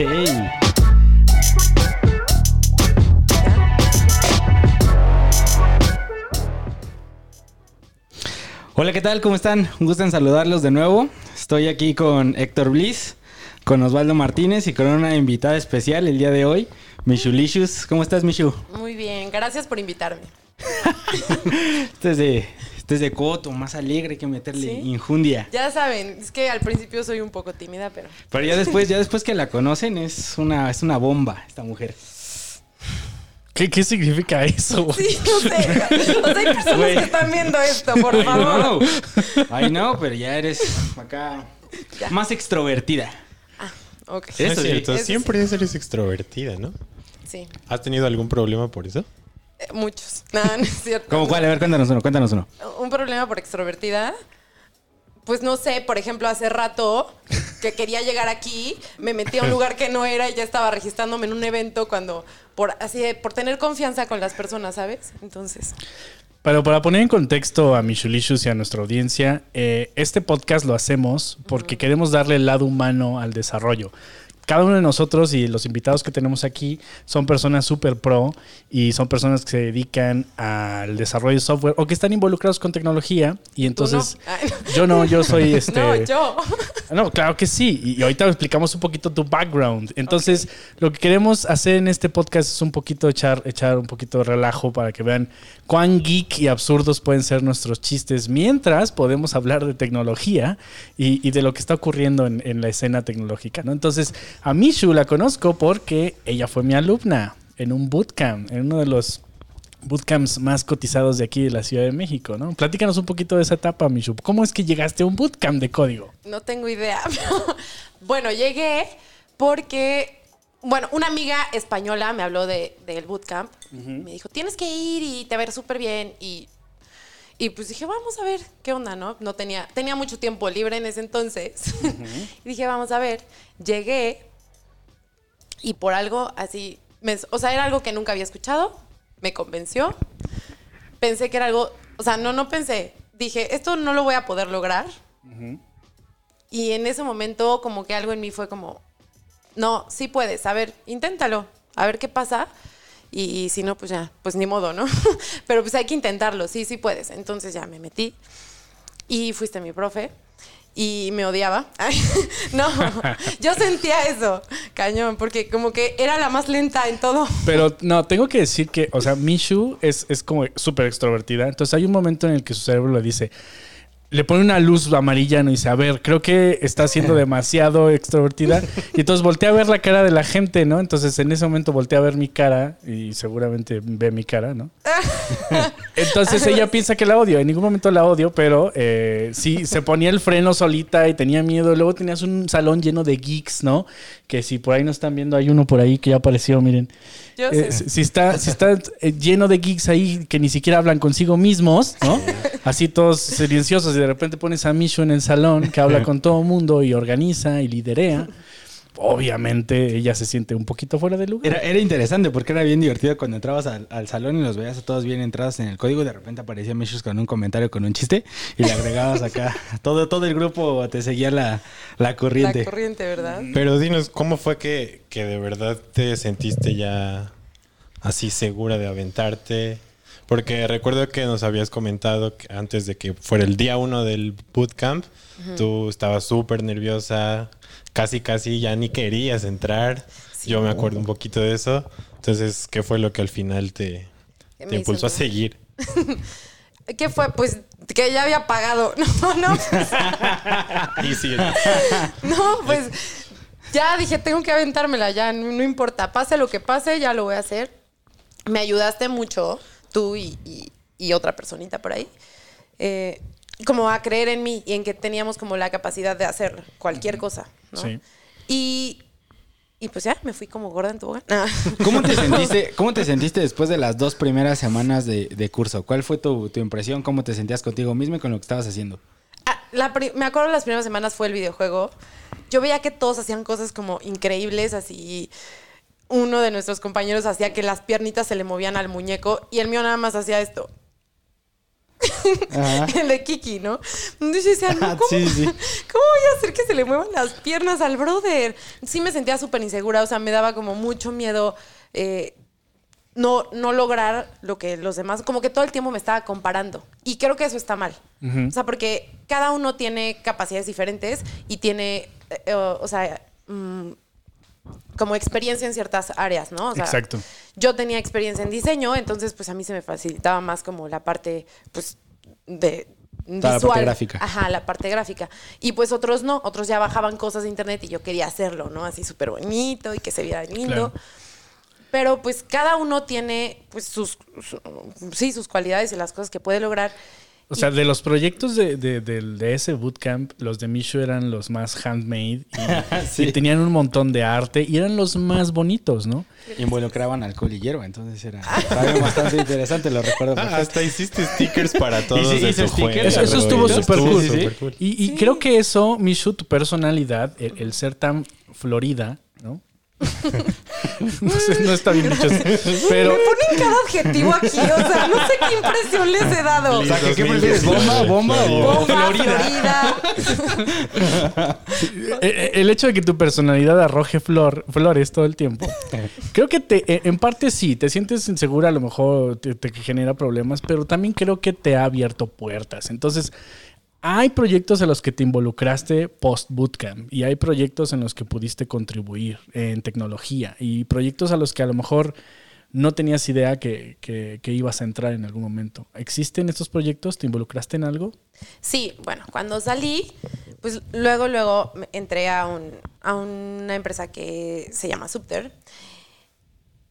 Hey. Hola, ¿qué tal? ¿Cómo están? Un gusto en saludarlos de nuevo. Estoy aquí con Héctor Bliss, con Osvaldo Martínez y con una invitada especial el día de hoy, Michu Licious. ¿Cómo estás, Michu? Muy bien, gracias por invitarme. este, es de, este es de coto, más alegre que meterle ¿Sí? injundia. Ya saben, es que al principio soy un poco tímida, pero Pero ya después, ya después que la conocen, es una, es una bomba esta mujer. ¿Qué, qué significa eso? sí, no sé. O sea, hay personas Güey. que están viendo esto, por I favor. know. I know, pero ya eres acá Ya. más extrovertida. Ok. Sí. No Eso es cierto, Eso sí. siempre eres extrovertida, ¿no? Sí, ¿Has tenido algún problema por eso? Muchos. No, no es cierto. ¿Cómo cuál? A ver, cuéntanos uno, cuéntanos uno. Un problema por extrovertida. Pues no sé, por ejemplo, hace rato que quería llegar aquí, me metí a un lugar que no era y ya estaba registrándome en un evento cuando por así de- por tener confianza con las personas, ¿sabes? Entonces, Pero para poner en contexto a Michulicious y a nuestra audiencia, eh, este podcast lo hacemos porque queremos darle el lado humano al desarrollo. Cada uno de nosotros y los invitados que tenemos aquí son personas súper pro y son personas que se dedican al desarrollo de software o que están involucrados con tecnología. Y entonces, Tú no. Ay, no. yo no, yo soy este. no, yo. No, claro que sí. Y ahorita explicamos un poquito tu background. Entonces, lo que queremos hacer en este podcast es un poquito echar, echar un poquito de relajo para que vean cuán geek y absurdos pueden ser nuestros chistes, mientras podemos hablar de tecnología y, y de lo que está ocurriendo en, en la escena tecnológica. ¿no? Entonces, a Mishu la conozco porque ella fue mi alumna en un bootcamp, en uno de los bootcamps más cotizados de aquí de la Ciudad de México, ¿no? Platícanos un poquito de esa etapa, Mishu. ¿Cómo es que llegaste a un bootcamp de código? No tengo idea. bueno, llegué porque, bueno, una amiga española me habló de, del bootcamp. Me dijo, tienes que ir y te va a ver súper bien. Y, y pues dije, vamos a ver qué onda, ¿no? No tenía, tenía mucho tiempo libre en ese entonces. y dije, vamos a ver. Llegué y por algo así, me- o sea, era algo que nunca había escuchado. Me convenció. Pensé que era algo, o sea, no, no pensé. Dije, esto no lo voy a poder lograr. Y en ese momento como que algo en mí fue como, no, sí puedes, a ver, inténtalo, a ver qué pasa. Y, y si no, pues ya, pues ni modo, ¿no? Pero pues hay que intentarlo, sí, sí puedes. Entonces ya me metí y fuiste mi profe y me odiaba. No, yo sentía eso, cañón, porque como que era la más lenta en todo. Pero no, tengo que decir que, o sea, Mishu es, es como súper extrovertida. Entonces hay un momento en el que su cerebro le dice, le pone una luz amarilla ¿no? y dice, a ver, creo que está siendo demasiado extrovertida. Y entonces voltea a ver la cara de la gente, ¿no? Entonces en ese momento voltea a ver mi cara y seguramente ve mi cara, ¿no? Entonces ella piensa que la odio. En ningún momento la odio, pero eh, sí se ponía el freno solita y tenía miedo. Luego tenías un salón lleno de geeks, ¿no? Que si por ahí no están viendo, hay uno por ahí que ya apareció, miren. Yo Eh, sé. si, está, si está eh, lleno de geeks ahí que ni siquiera hablan consigo mismos, ¿no? Así todos silenciosos y de repente pones a Mishu en el salón que habla con todo el mundo y organiza y liderea. Obviamente ella se siente un poquito fuera de lugar. Era, era interesante porque era bien divertido cuando entrabas al, al salón y los veías a todos bien entrados en el código. De repente aparecía Mishus con un comentario, con un chiste y le agregabas acá. todo, todo el grupo te seguía la, la corriente. La corriente, ¿verdad? Pero dinos, ¿cómo fue que, que de verdad te sentiste ya así segura de aventarte? Porque recuerdo que nos habías comentado que antes de que fuera el día uno del bootcamp, tú estabas súper nerviosa, casi casi ya ni querías entrar. Yo me acuerdo un poquito de eso. Entonces, ¿qué fue lo que al final te, te impulsó a seguir? ¿Qué fue? Pues que ya había pagado. No, no, pues, Y sí, no, pues ya dije, tengo que aventármela, ya, no, no importa, pase lo que pase, ya lo voy a hacer. Me ayudaste mucho, tú y, y- y otra personita por ahí, eh, como a creer en mí y en que teníamos como la capacidad de hacer cualquier cosa, ¿no? Sí. Y, y pues ya, me fui como gorda en tobogán. Ah. ¿Cómo te sentiste, cómo te sentiste después de las dos primeras semanas de, de curso? ¿Cuál fue tu, tu impresión? ¿Cómo te sentías contigo mismo y con lo que estabas haciendo? Ah, la me acuerdo las primeras semanas fue el videojuego. Yo veía que todos hacían cosas como increíbles, así. Uno de nuestros compañeros hacía que las piernitas se le movían al muñeco y el mío nada más hacía esto. Ajá. el de Kiki, ¿no? Entonces yo decía, no, ¿cómo, Sí, sí. ¿cómo voy a hacer que se le muevan las piernas al brother. Sí me sentía súper insegura, o sea, me daba como mucho miedo eh, no, no lograr lo que los demás, como que todo el tiempo me estaba comparando. Y creo que eso está mal. O sea, porque cada uno tiene capacidades diferentes y tiene, eh, eh, o sea, mm, como experiencia en ciertas áreas, ¿no? O sea, Exacto. Yo tenía experiencia en diseño, entonces pues a mí se me facilitaba más como la parte, pues, de Toda la visual. parte gráfica. Ajá, la parte gráfica. Y pues otros no, otros ya bajaban cosas de internet y yo quería hacerlo, ¿no? Así súper bonito y que se viera lindo. Claro. Pero pues cada uno tiene pues sus, su- sí, sus cualidades y las cosas que puede lograr. O sea, de los proyectos de, de- del- de ese bootcamp, los de Mishu eran los más handmade y, Sí. y tenían un montón de arte y eran los más bonitos, ¿no? Involucraban alcohol y hierba, entonces era bien bastante interesante, lo recuerdo. Ah, hasta hiciste stickers para todos Hice- de hice tu juego. stickers Eso, eso estuvo cool. Sí, sí. súper cool. Y, y creo que eso, Mishu, tu personalidad, el, el ser tan florida, ¿no? no, sé, no está bien dicho. Pero Me ponen cada adjetivo aquí, o sea, no sé qué impresión les he dado. O sea, ¿qué, qué 2019, prefieres? ¿Bomba, bomba o Bomba, Florida? Florida. eh, el hecho de que tu personalidad arroje flor, flores todo el tiempo, creo que te, eh, en parte sí, te sientes insegura, a lo mejor te, te genera problemas, pero también creo que te ha abierto puertas. Entonces, hay proyectos en los que te involucraste post bootcamp y hay proyectos en los que pudiste contribuir en tecnología y proyectos a los que a lo mejor no tenías idea que, que- ibas a entrar en algún momento. ¿Existen estos proyectos? ¿Te involucraste en algo? Sí, bueno, cuando salí, pues luego, luego entré a, un, a una empresa que se llama Subter.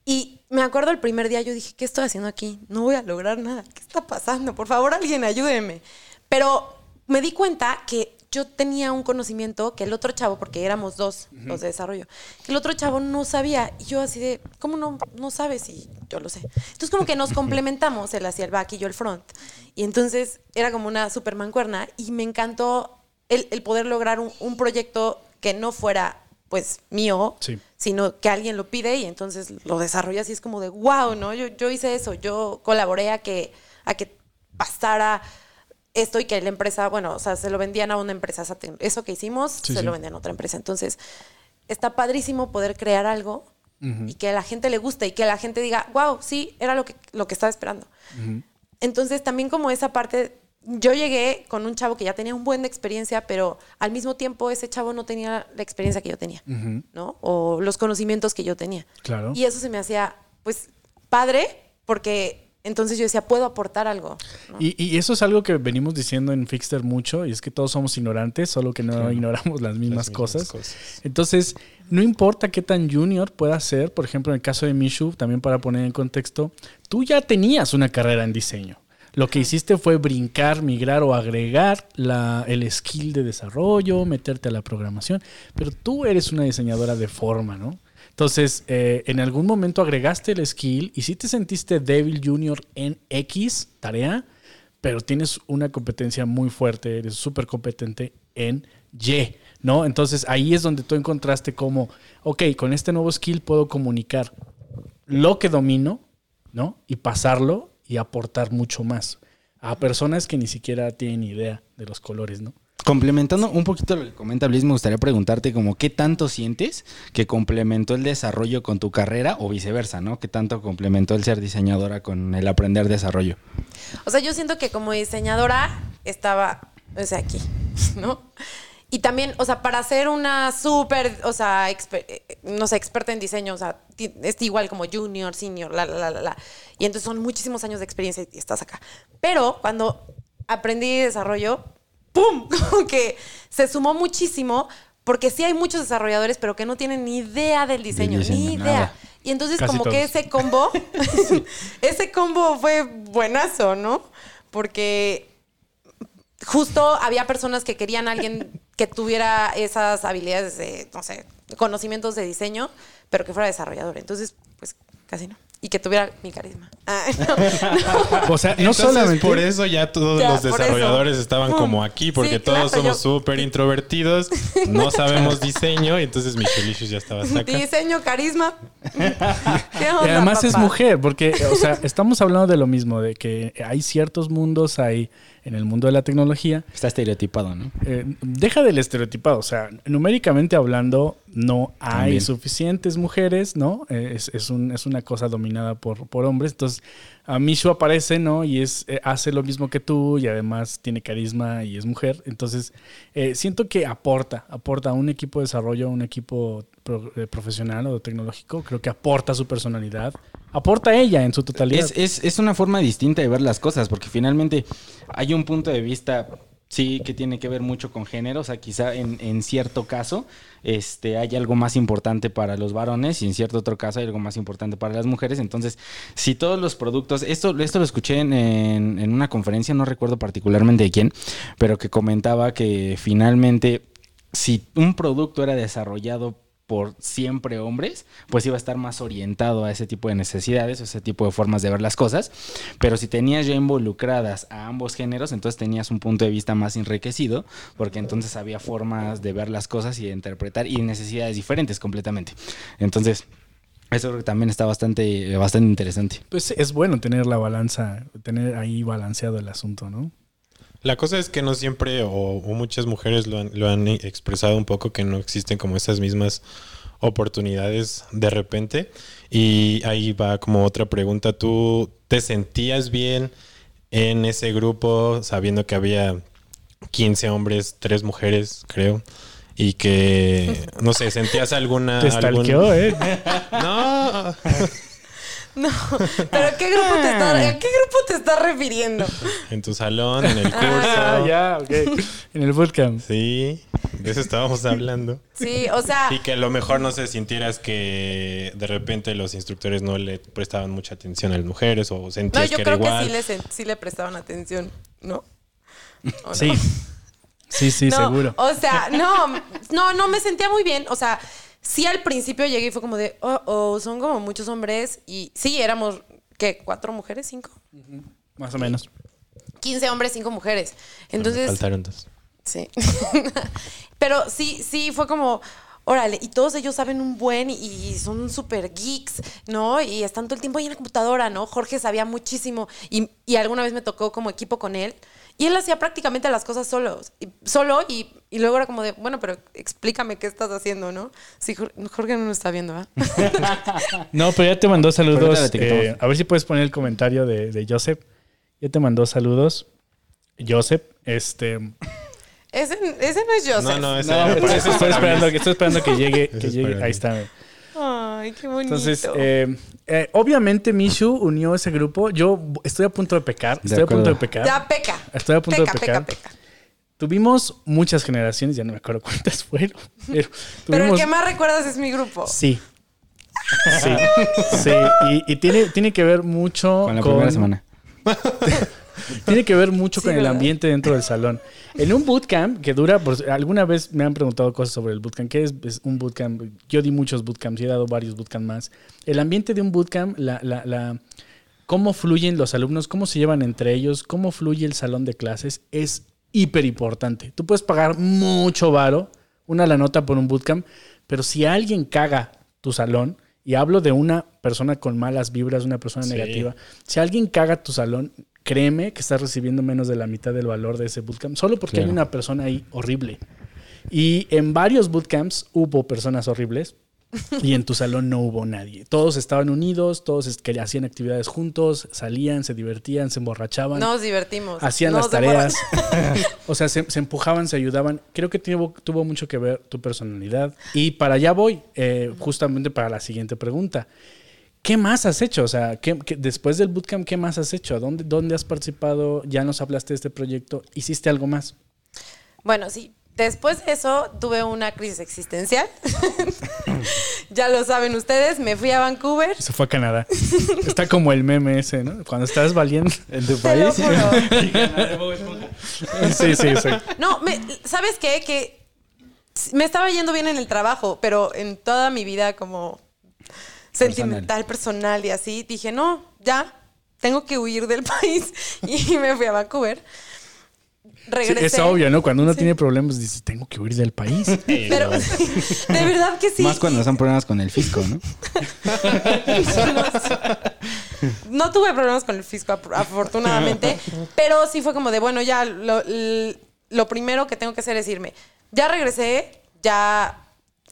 Y me acuerdo el primer día, yo dije, ¿qué estoy haciendo aquí? No voy a lograr nada. ¿Qué está pasando? Por favor, alguien ayúdeme. Pero me di cuenta que yo tenía un conocimiento que el otro chavo, porque éramos dos los de desarrollo, que el otro chavo no sabía. Y yo así de, ¿cómo no, no sabes? Y yo lo sé. Entonces como que nos complementamos, él hacía el back y yo el front. Y entonces era como una super mancuerna y me encantó el, el poder lograr un, un proyecto que no fuera pues mío, Sí. sino que alguien lo pide y entonces lo desarrollas y es como de wow, ¿no? Yo, yo hice eso, yo colaboré a que, a que pasara esto y que la empresa, bueno, o sea, se lo vendían a una empresa, eso que hicimos, Sí, se sí. lo vendían a otra empresa. Entonces, está padrísimo poder crear algo y que a la gente le guste y que la gente diga, wow, sí, era lo que, lo que estaba esperando. Entonces, también como esa parte, yo llegué con un chavo que ya tenía un buen de experiencia, pero al mismo tiempo ese chavo no tenía la experiencia que yo tenía, ¿no? O los conocimientos que yo tenía. Claro. Y eso se me hacía, pues, padre, porque entonces yo decía, puedo aportar algo. ¿no? Y, y eso es algo que venimos diciendo en Fixter mucho, y es que todos somos ignorantes, solo que no ignoramos las mismas, mismas cosas. cosas. Entonces, no importa qué tan junior pueda ser, por ejemplo, en el caso de Mishu, también para poner en contexto, tú ya tenías una carrera en diseño. Lo que hiciste fue brincar, migrar o agregar la, el skill de desarrollo, meterte a la programación, pero tú eres una diseñadora de forma, ¿no? Entonces, eh, en algún momento agregaste el skill y si te sentiste débil junior en X tarea, pero tienes una competencia muy fuerte, eres súper competente en Y, ¿no? Entonces ahí es donde tú encontraste como, ok, con este nuevo skill puedo comunicar lo que domino, ¿no? Y pasarlo y aportar mucho más a personas que ni siquiera tienen idea de los colores, ¿no? Complementando un poquito lo que comenta Bliss, me gustaría preguntarte como qué tanto sientes que complementó el desarrollo con tu carrera o viceversa, ¿no? ¿Qué tanto complementó el ser diseñadora con el aprender desarrollo? O sea, yo siento que como diseñadora estaba, o sea, aquí, ¿no? Y también, o sea, para ser una súper, o sea, eh, no sé, experta en diseño, o sea, es igual como junior, senior, la, la, la, la. Y entonces son muchísimos años de experiencia y estás acá. Pero cuando aprendí desarrollo, ¡pum! Como que se sumó muchísimo, porque sí hay muchos desarrolladores, pero que no tienen ni idea del diseño, diseño, ni idea. nada. Y entonces Casi como que ese combo, ese combo fue buenazo, ¿no? Porque justo había personas que querían a alguien que tuviera esas habilidades de, no sé, conocimientos de diseño, pero que fuera desarrollador. Entonces, pues casi no. Y que tuviera mi carisma. Ah, no, no. O sea, no Entonces, solamente... por eso ya todos Ya, los desarrolladores estaban como aquí, porque Sí, todos claro, somos yo- súper introvertidos, no sabemos diseño, y entonces Michelicious ya estaba acá. Diseño, carisma. ¿Qué onda, Y además es mujer, porque, o sea, estamos hablando de lo mismo, de que hay ciertos mundos, hay en el mundo de la tecnología. Está estereotipado, ¿no? Eh, deja del estereotipado, o sea, numéricamente hablando, no hay También. suficientes mujeres, ¿no? Eh, es, es un- es una cosa dominada por, por hombres. Entonces, a Mishu aparece, ¿no? Y es, eh, hace lo mismo que tú y además tiene carisma y es mujer. Entonces, eh, siento que aporta, aporta a un equipo de desarrollo, a un equipo pro- eh, profesional o tecnológico. Creo que aporta su personalidad, aporta ella en su totalidad. Es, es, es una forma distinta de ver las cosas, porque finalmente hay un punto de vista, sí, que tiene que ver mucho con género. O sea, quizá en, cierto caso este, hay algo más importante para los varones y en cierto otro caso hay algo más importante para las mujeres. Entonces, si todos los productos, esto, esto lo escuché en, en- en una conferencia, no recuerdo particularmente de quién, pero que comentaba que finalmente si un producto era desarrollado por siempre hombres, pues iba a estar más orientado a ese tipo de necesidades, o ese tipo de formas de ver las cosas. Pero si tenías ya involucradas a ambos géneros, entonces tenías un punto de vista más enriquecido, porque entonces había formas de ver las cosas y de interpretar y necesidades diferentes completamente. Entonces, eso también está bastante, bastante interesante. Pues es bueno tener la balanza, tener ahí balanceado el asunto, ¿no? La cosa es que no siempre, o, o muchas mujeres lo han, lo han expresado un poco, que no existen como esas mismas oportunidades de repente. Y ahí va como otra pregunta. ¿Tú te sentías bien en ese grupo sabiendo que había 15 hombres, 3 mujeres, creo? Y que, no sé, ¿sentías alguna... Te algún- ¿eh? No, No, pero ¿qué grupo te está, ¿a qué grupo te estás refiriendo? en tu salón, en el curso. Ah, ya, ok. En el bootcamp. Sí, de eso estábamos hablando. Sí, o sea, Y que a lo mejor no se sintieras que de repente los instructores no le prestaban mucha atención a las mujeres o no, sentías yo que era creo que sí le, sí le prestaban atención, ¿no? ¿O no? Sí. Sí, sí, No, seguro. O sea, no, no, no me sentía muy bien. O sea, sí al principio llegué y fue como de, oh, oh, son como muchos hombres. Y sí, éramos, ¿qué? ¿Cuatro mujeres? ¿Cinco? Más o menos. 15 hombres, cinco mujeres. Entonces, Faltaron dos. sí. Pero sí, sí, fue como, órale, y todos ellos saben un buen y, y son súper geeks, ¿no? Y están todo el tiempo ahí en la computadora, ¿no? Jorge sabía muchísimo y, y alguna vez me tocó como equipo con él. Y él hacía prácticamente las cosas solo, y, solo y, y luego era como de, bueno, pero explícame qué estás haciendo, ¿no? Sí, Jor- Jorge no lo está viendo, ¿ah? No, pero ya te mandó saludos. eh, a ver si puedes poner el comentario de, de Joseph. Ya te mandó saludos. Joseph, este. Ese, ese no es Joseph. No, no, ese No, eso estoy esperando, estoy esperando que llegue. Que llegue. Ahí está. Ay, qué bonito. Entonces, eh, eh, obviamente Mishu unió ese grupo. Yo estoy a punto de pecar. De Estoy a punto de pecar. ya peca. Estoy a punto peca, de pecar. peca, peca. Tuvimos muchas generaciones, ya no me acuerdo cuántas fueron. Pero, Pero el que más recuerdas es mi grupo. Sí. Sí. sí. Y, y tiene, tiene que ver mucho Con la primera semana. Tiene que ver mucho Sí, con el ambiente dentro del salón. En un bootcamp que dura, por, alguna vez me han preguntado cosas sobre el bootcamp. ¿Qué es, es un bootcamp? Yo di muchos bootcamps y he dado varios bootcamps más. El ambiente de un bootcamp, la, la, la, cómo fluyen los alumnos, cómo se llevan entre ellos, cómo fluye el salón de clases, es hiper importante. Tú puedes pagar mucho varo, una la nota por un bootcamp, pero si alguien caga tu salón, y hablo de una persona con malas vibras, una persona Sí. negativa, si alguien caga tu salón, créeme que estás recibiendo menos de la mitad del valor de ese bootcamp, solo porque hay una persona ahí horrible. Y en varios bootcamps hubo personas horribles y en tu salón no hubo nadie. Todos estaban unidos, todos hacían actividades juntos, salían, se divertían, se emborrachaban, Nos divertimos. hacían Nos las tareas. o sea, se, se empujaban, se ayudaban. Creo que tuvo, tuvo mucho que ver tu personalidad. Y para allá voy, eh, justamente para la siguiente pregunta. ¿Qué más has hecho? O sea, ¿qué- qué- después del bootcamp, ¿qué más has hecho? ¿Dónde, ¿Dónde has participado? Ya nos hablaste de este proyecto. ¿Hiciste algo más? Bueno, sí. Después de eso tuve una crisis existencial. ya lo saben ustedes, me fui a Vancouver. Se fue a Canadá. Está como el meme ese, ¿no? Cuando estás valiendo. ¿En tu Te lo país? juro. Sí, sí, sí. No, me- ¿sabes qué? Que me estaba yendo bien en el trabajo, pero en toda mi vida como sentimental, personal y así, dije, no, ya, tengo que huir del país. Y me fui a Vancouver. Sí, Regresé. es obvio, ¿no? Cuando uno Sí. tiene problemas, dices, tengo que huir del país. Pero de verdad que sí. Más cuando son problemas con el fisco, ¿no? No tuve problemas con el fisco, afortunadamente. pero sí fue como de, bueno, ya lo, lo primero que tengo que hacer es irme. Ya regresé, ya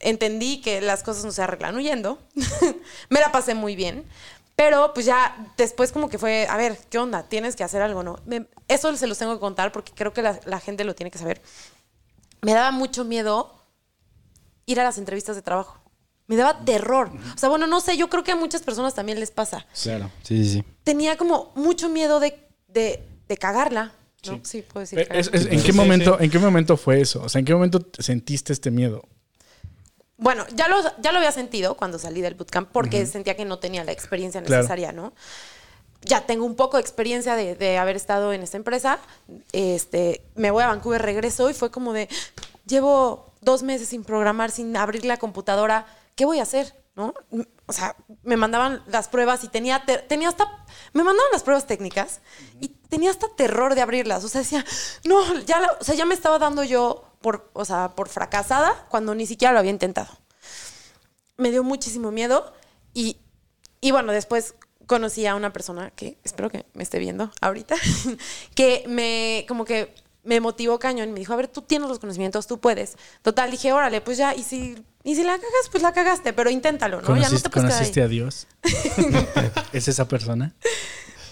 entendí que las cosas no se arreglan huyendo. Me la pasé muy bien. Pero pues ya después como que fue, a ver, ¿qué onda? Tienes que hacer algo, ¿no? Me- eso se los tengo que contar porque creo que la, la gente lo tiene que saber. Me daba mucho miedo ir a las entrevistas de trabajo. Me daba terror. O sea, bueno, no sé, yo creo que a muchas personas también les pasa. Claro. Sí, sí, sí. Tenía como mucho miedo de, de, de cagarla. ¿no? Sí, puedo decir. Es- cagarla. es- ¿en, qué momento, sí. ¿En qué momento fue eso? O sea, ¿en qué momento te sentiste este miedo? Bueno, ya lo, ya lo había sentido cuando salí del bootcamp porque sentía que no tenía la experiencia Claro. necesaria, ¿no? Ya tengo un poco de experiencia de, de haber estado en esta empresa. Este, me voy a Vancouver, regreso y fue como de, llevo dos meses sin programar, sin abrir la computadora, ¿qué voy a hacer? ¿No? O sea, me mandaban las pruebas y tenía, tenía hasta, me mandaban las pruebas técnicas y tenía hasta terror de abrirlas. O sea, decía, no, ya, la- o sea, ya me estaba dando yo por, o sea, por fracasada cuando ni siquiera lo había intentado me dio muchísimo miedo y, y bueno, después conocí a una persona que espero que me esté viendo ahorita, que me como que me motivó cañón y me dijo, a ver, tú tienes los conocimientos, tú puedes. Total, dije, órale, pues ya, y si, y si la cagas, pues la cagaste, pero inténtalo, ¿no? Ya no ¿Conociste, te conociste ahí. a Dios? ¿Es esa persona?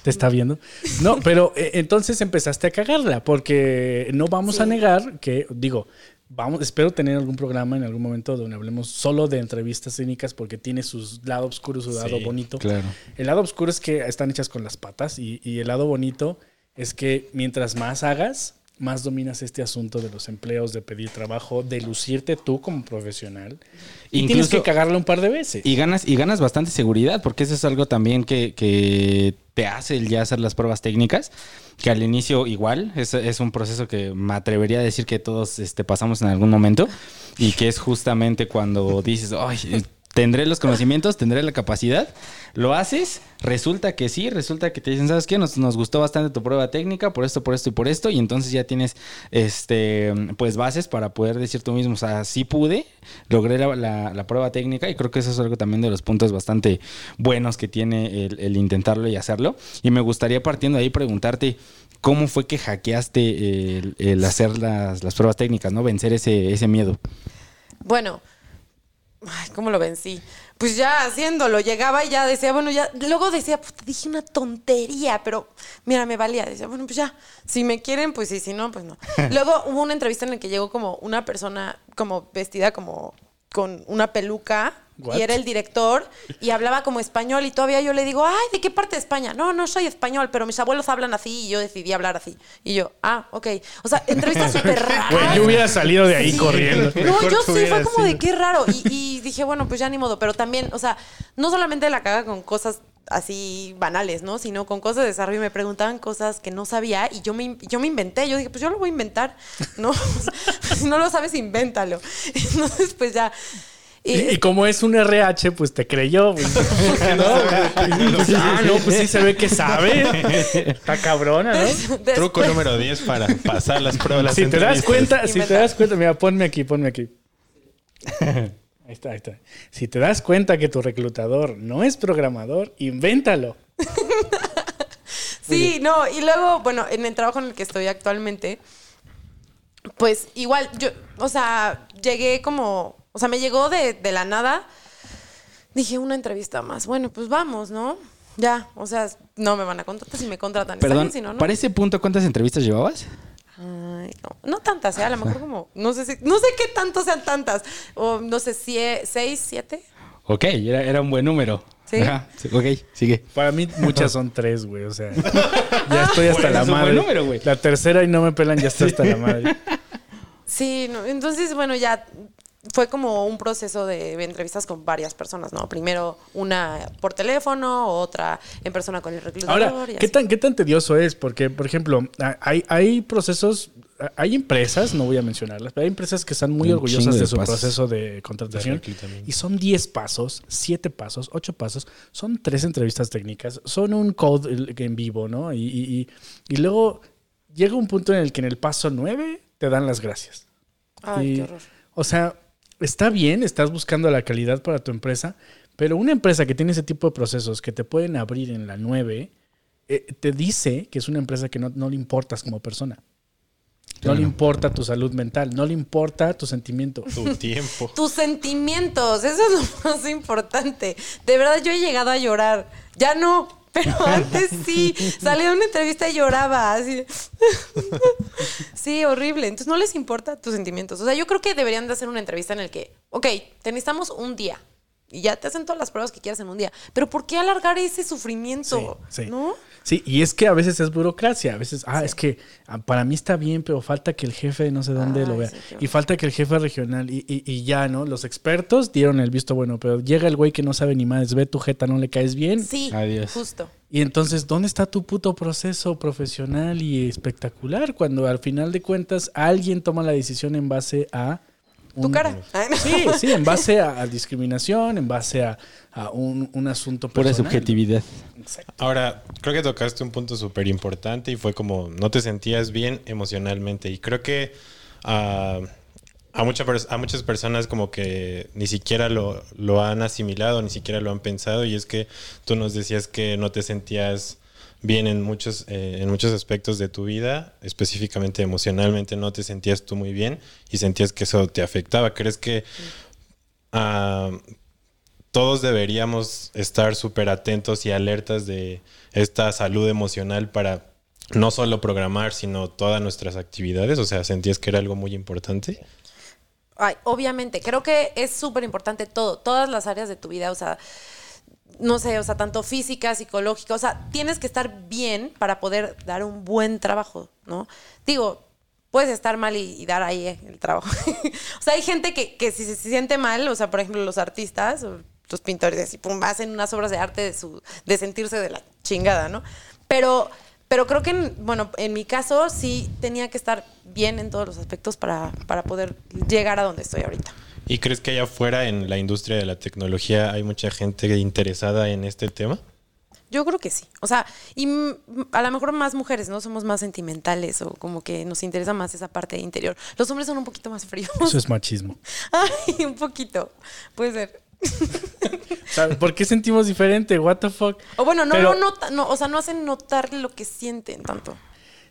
¿Te está viendo? No, pero eh, entonces empezaste a cagarla, porque no vamos a negar que, digo, vamos, espero tener algún programa en algún momento donde hablemos solo de entrevistas cínicas, porque tiene su lado oscuro, su lado Sí, bonito. claro. El lado oscuro es que están hechas con las patas y, y el lado bonito es que mientras más hagas, más dominas este asunto de los empleos, de pedir trabajo, de lucirte tú como profesional. Y tienes Incluso- que cagarla un par de veces. Y ganas, y ganas bastante seguridad, porque eso es algo también que, que te hace el ya hacer las pruebas técnicas, que al inicio igual, es, es un proceso que me atrevería a decir que todos este, pasamos en algún momento, y que es justamente cuando dices, ay, tendré los conocimientos, tendré la capacidad, lo haces, resulta que sí, resulta que te dicen, ¿sabes qué? Nos, nos gustó bastante tu prueba técnica, por esto, por esto y por esto, y entonces ya tienes este pues bases para poder decir tú mismo, o sea, sí pude, logré la, prueba técnica, y creo que eso es algo también de los puntos bastante buenos que tiene el, intentarlo y hacerlo. Y me gustaría partiendo de ahí preguntarte. ¿Cómo fue que hackeaste el, el hacer las, las pruebas técnicas, no? Vencer ese, ese miedo. Bueno, ay, ¿cómo lo vencí? Pues ya haciéndolo, llegaba y ya decía, bueno, ya, luego decía, puta, dije una tontería, pero mira, me valía. Decía, bueno, pues ya, si me quieren, pues sí, si no, pues no. Luego hubo una entrevista en la que llegó como una persona como vestida como con una peluca What? y era el director y hablaba como español y todavía yo le digo, ay, ¿de qué parte de España? No, no soy español, pero mis abuelos hablan así y yo decidí hablar así. Y yo, ah, ok. O sea, entrevistas súper raras. Güey, yo hubiera salido de ahí Sí. corriendo. No, Mejor yo sí, fue como de qué raro. Y, y dije, bueno, pues ya ni modo. Pero también, o sea, no solamente la caga con cosas así banales, ¿no? Sino con cosas de desarrollo. Me preguntaban cosas que no sabía y yo me, yo me inventé. Yo dije, pues yo lo voy a inventar, ¿no? Si no lo sabes, invéntalo. Entonces, pues ya. Y, y como es un RH, pues te creyó. ¿No? Pues, ah, no, pues sí se ve que sabe. Está cabrona, ¿no? después- Truco número 10 para pasar las pruebas. las Si te das cuenta, si te das cuenta, mira, ponme aquí, ponme aquí. Ahí está, ahí está. Si te das cuenta que tu reclutador no es programador, invéntalo. Sí, no, y luego, bueno, en el trabajo en el que estoy actualmente, pues igual, yo, o sea, llegué como, o sea, me llegó de, de la nada, dije, una entrevista más, bueno, pues vamos, ¿no? Ya, o sea, no me van a contratar si me contratan. Perdón, bien, si no, no. para ese punto, ¿cuántas entrevistas llevabas? Ay, no, no tantas, ¿eh? a lo mejor como, no sé si, no sé qué tanto sean tantas, o no sé, sie- seis, siete. Ok, era, era un buen número. Sí. Ajá, ok, sigue. Para mí muchas son tres, güey. O sea, ya estoy hasta Bueno, la es un buen madre. número, güey. la tercera y no me pelan, ya estoy hasta la madre. Sí, no, entonces, bueno, ya fue como un proceso de entrevistas con varias personas, ¿no? Primero una por teléfono, otra en persona con el reclutador. Ahora, y ¿qué así. tan, ¿qué tan tedioso es? Porque, por ejemplo, hay, hay procesos, hay empresas, no voy a mencionarlas, pero hay empresas que están muy Un orgullosas de, de su pasos. proceso de contratación. De. Y son 10 pasos, 7 pasos, 8 pasos, son tres entrevistas técnicas, son un code en vivo, ¿no? Y, y- y- y luego llega un punto en el que en el paso 9 te dan las gracias. Ay, Y, qué horror. O sea, está bien, estás buscando la calidad para tu empresa, Pero una empresa que tiene ese tipo de procesos que te pueden abrir en la 9, eh, te dice que es una empresa que no, no le importas como persona. No le importa tu salud mental, no le importa tu sentimiento. Tu tiempo. Tus sentimientos, eso es lo más importante. De verdad, yo he llegado a llorar. Ya no, pero antes sí. Salí de una entrevista y lloraba. Así. Sí, horrible. Entonces no les importa tus sentimientos. O sea, yo creo que deberían de hacer una entrevista en el que, ok, te necesitamos un día. Y ya te hacen todas las pruebas que quieras en un día. Pero ¿por qué alargar ese sufrimiento? Sí, sí. ¿No? Sí, y es que a veces es burocracia, a veces, ah, es que ah, para mí está bien, pero falta que el jefe de no sé dónde lo vea. sí, y falta que el jefe regional, y, y- y ya, ¿no? Los expertos dieron el visto bueno, pero llega el güey que no sabe ni más, ve tu jeta, no le caes bien. Sí, Adiós. justo. Y entonces, ¿dónde está tu puto proceso profesional y espectacular cuando al final de cuentas alguien toma la decisión en base a... Tu cara. No. Sí, sí, en base a, a discriminación, en base a, a un, un asunto Pura personal. subjetividad. Ahora, creo que tocaste un punto súper importante y fue como no te sentías bien emocionalmente. Y creo que ah, a, mucha a muchas personas como que ni siquiera lo, lo han asimilado, ni siquiera lo han pensado. Y es que tú nos decías que no te sentías bien en muchos, eh, en muchos aspectos de tu vida, específicamente emocionalmente no te sentías tú muy bien y sentías que eso te afectaba. ¿Crees que... ah, todos deberíamos estar súper atentos y alertas de esta salud emocional para no solo programar, sino todas nuestras actividades. O sea, sentías que era algo muy importante. Ay, obviamente, creo que es súper importante todo, todas las áreas de tu vida, o sea, no sé, o sea, tanto física, psicológica, o sea, tienes que estar bien para poder dar un buen trabajo, ¿no? Digo, puedes estar mal y, dar ahí eh, el trabajo. o sea, hay gente que, que si se siente mal, o sea, por ejemplo, los artistas, los pintores, y pum, hacen unas obras de arte de, su, de sentirse de la chingada, ¿no? Pero, pero creo que, en- bueno, en mi caso sí tenía que estar bien en todos los aspectos para, para poder llegar a donde estoy ahorita. ¿Y crees que allá afuera en la industria de la tecnología hay mucha gente interesada en este tema? Yo creo que sí. O sea, y a lo mejor más mujeres, ¿no? Somos más sentimentales o como que nos interesa más esa parte interior. Los hombres son un poquito más fríos. Eso es machismo. Ay, un poquito. Puede ser. ¿Por qué sentimos diferente? What the fuck? O bueno, no Pero- lo nota, no, o sea, no hacen notar lo que sienten tanto.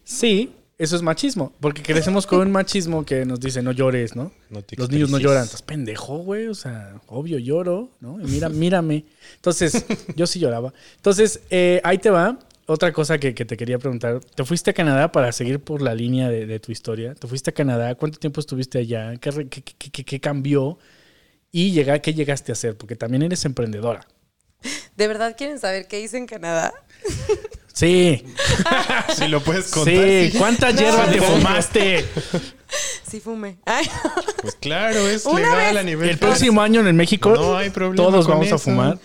Sí, eso es machismo. Porque crecemos con un machismo que nos dice no llores, ¿no? No te Los niños no lloran. Estás pendejo, güey. O sea, obvio lloro, ¿no? Y mira, mírame. Entonces, yo sí lloraba. Entonces, eh, ahí te va. Otra cosa que, que te quería preguntar. ¿Te fuiste a Canadá para seguir por la línea de, de tu historia? ¿Te fuiste a Canadá? ¿Cuánto tiempo estuviste allá? ¿Qué, qué- qué- qué- cambió? ¿Y qué llegaste a hacer? Porque también eres emprendedora. ¿De verdad quieren saber qué hice en Canadá? Sí, Si lo puedes contar. sí. ¿Cuántas hierbas te fumaste? Sí fumé. Ay, Pues claro, es Una legal vez- a nivel. El próximo año en México No hay problema todos con vamos a fumar.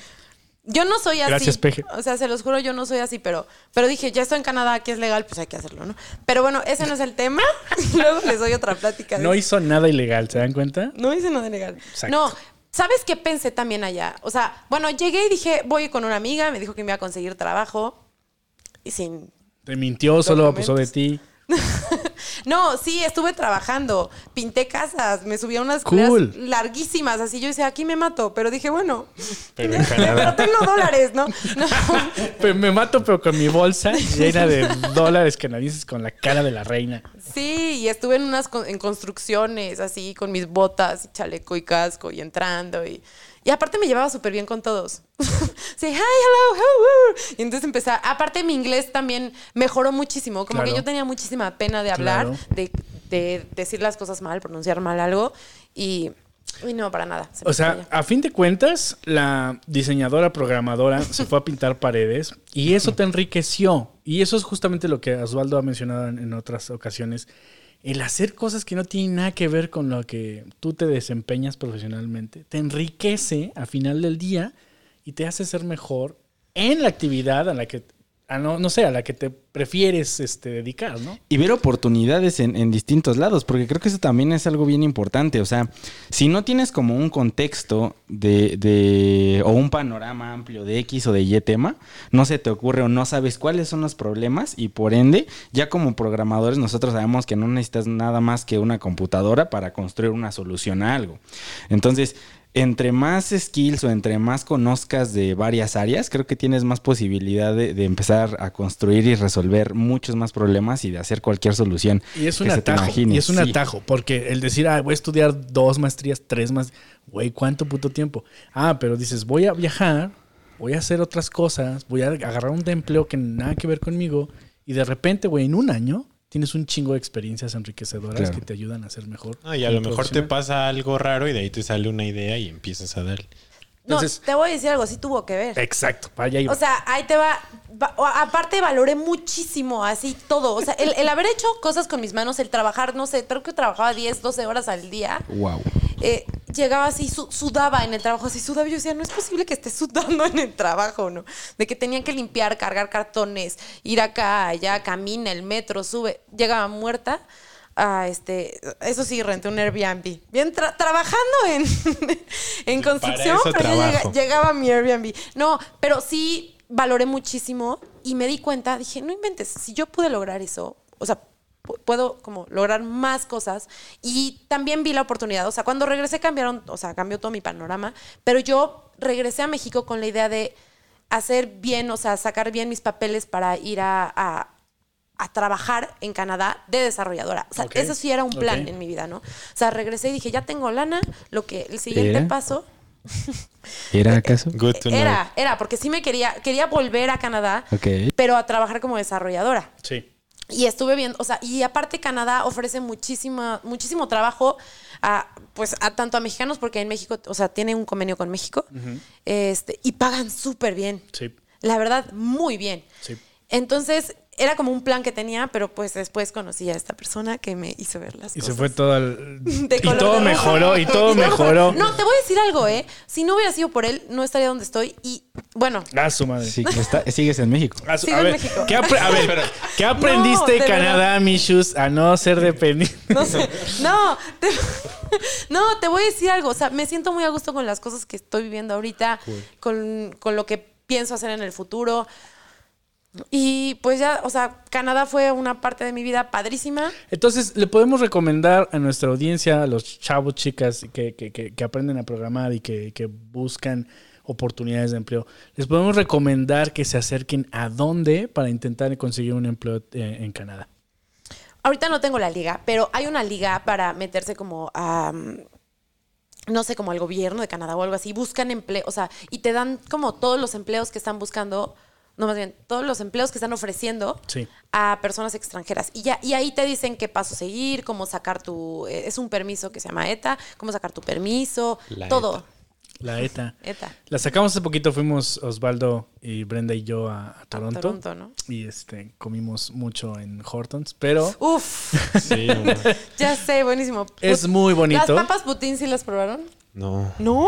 Yo no soy así. Gracias, Peje. O sea, se los juro, yo no soy así, pero, pero dije, ya estoy en Canadá, aquí es legal, pues hay que hacerlo, ¿no? Pero bueno, ese no es el tema. Luego les doy otra plática. de No hizo nada ilegal, ¿se dan cuenta? No hice nada legal. Exacto. No, ¿sabes qué pensé también allá? O sea, bueno, llegué y dije, voy con una amiga, me dijo que me iba a conseguir trabajo. Y sin. Te mintió, solo abusó de ti. No, sí, estuve trabajando, pinté casas, me subí a unas Cool. escaleras larguísimas, así yo decía, aquí me mato, pero dije, bueno, Pero en tengo dólares, ¿no? No. Pero me mato, pero con mi bolsa llena de dólares canadienses con la cara de la reina. Sí, y estuve en unas con- en construcciones, así, con mis botas, y chaleco y casco, y entrando. Y, y aparte me llevaba súper bien con todos. sí, hi, hello, are-" Y entonces empecé, aparte mi inglés también mejoró muchísimo. Como Claro. que yo tenía muchísima pena de hablar, Claro. de, de decir las cosas mal, pronunciar mal algo. Y, y no, para nada. se O sea, a fin de cuentas, la diseñadora programadora se fue a pintar paredes y eso te enriqueció. Y eso es justamente lo que Osvaldo ha mencionado en, en otras ocasiones. El hacer cosas que no tienen nada que ver con lo que tú te desempeñas profesionalmente, te enriquece a final del día y te hace ser mejor en la actividad a la que, a no, no sé, a la que te prefieres este, dedicar, ¿no? Y ver oportunidades en, distintos lados, porque creo que eso también es algo bien importante. O sea, si no tienes como un contexto de, de- o un panorama amplio de X o de Y tema, no se te ocurre o no sabes cuáles son los problemas y por ende, ya como programadores nosotros sabemos que no necesitas nada más que una computadora para construir una solución a algo. Entonces, entre más skills o entre más conozcas de varias áreas, creo que tienes más posibilidad de, de empezar a construir y resolver muchos más problemas y de hacer cualquier solución. Y es un que se te atajo. Y es un Sí. atajo. Porque el decir, ah, voy a estudiar dos maestrías, tres más. Güey, ¿cuánto puto tiempo? Ah, pero dices, voy a viajar, voy a hacer otras cosas, voy a agarrar un empleo que nada que ver conmigo. Y de repente, güey, en un año tienes un chingo de experiencias enriquecedoras Claro. que te ayudan a ser mejor. Ah, y a lo mejor te pasa algo raro y de ahí te sale una idea y empiezas a darle. No, te voy a decir algo, sí tuvo que ver. Exacto, para allá iba. O sea, ahí te va. aparte, valoré muchísimo así todo. O sea, el, el haber hecho cosas con mis manos, el trabajar, no sé, creo que trabajaba 10, 12 horas al día. Wow. eh, llegaba así, su- sudaba en el trabajo, así sudaba. y Yo decía, no es posible que esté sudando en el trabajo, ¿no? De que tenían que limpiar, cargar cartones, ir acá, allá, camina, el metro, sube. Llegaba muerta. Ah, este, eso sí, renté un Airbnb. Bien, tra- trabajando en, en construcción, pero llegaba mi Airbnb. No, pero sí valoré muchísimo y me di cuenta, dije, no inventes, si yo pude lograr eso, o sea, pu- puedo como lograr más cosas y también vi la oportunidad, o sea, cuando regresé cambiaron, o sea, cambió todo mi panorama, pero yo regresé a México con la idea de hacer bien, o sea, sacar bien mis papeles para ir a, a- a trabajar en Canadá de desarrolladora. O sea, eso sí era un plan en mi vida, ¿no? O sea, regresé y dije, ya tengo lana, lo que el siguiente ¿Era? paso ¿Era acaso? Good to know. era, era, porque sí me quería, quería volver a Canadá, pero a trabajar como desarrolladora. sí. Y estuve viendo, o sea, y aparte Canadá ofrece muchísima, muchísimo trabajo a, pues, a tanto a mexicanos, porque en México, o sea, tiene un convenio con México, este, y pagan súper bien. Sí. La verdad, muy bien. Sí. Entonces, era como un plan que tenía, pero pues después conocí a esta persona que me hizo ver las Y cosas. se fue todo al... de Y todo mejoró, y todo mejoró. No, te voy a decir algo, ¿eh? Si no hubiera sido por él, no estaría donde estoy. Y bueno, A su madre. Sí, está- sigues en México. A, su- a en ver, México. ¿qué, apre- a ver, ¿qué aprendiste de Canadá, Mishus, a no ser dependiente? no sé. No, te, no, te voy a decir algo. O sea, me siento muy a gusto con las cosas que estoy viviendo ahorita, con, con lo que pienso hacer en el futuro. Y pues ya, o sea, Canadá fue una parte de mi vida padrísima. Entonces, le podemos recomendar a nuestra audiencia, a los chavos, chicas que, que- que- que aprenden a programar y que, que buscan oportunidades de empleo, les podemos recomendar que se acerquen a dónde para intentar conseguir un empleo eh, en Canadá. Ahorita no tengo la liga, pero hay una liga para meterse como a. mm, No sé, como al gobierno de Canadá o algo así. Buscan empleo, o sea, y te dan como todos los empleos que están buscando. No, más bien, todos los empleos que están ofreciendo Sí. a personas extranjeras. Y ya, y ahí te dicen qué paso seguir, cómo sacar tu. eh, Es un permiso que se llama ETA, cómo sacar tu permiso, La todo. ETA. La ETA. ETA. La sacamos hace poquito, fuimos Osvaldo y Brenda y yo a, a Toronto. Toronto, ¿no? Y este comimos mucho en Hortons, pero Uf, Sí, ya sé, buenísimo. es muy bonito. ¿Las papas Putin sí las probaron? No. ¿No?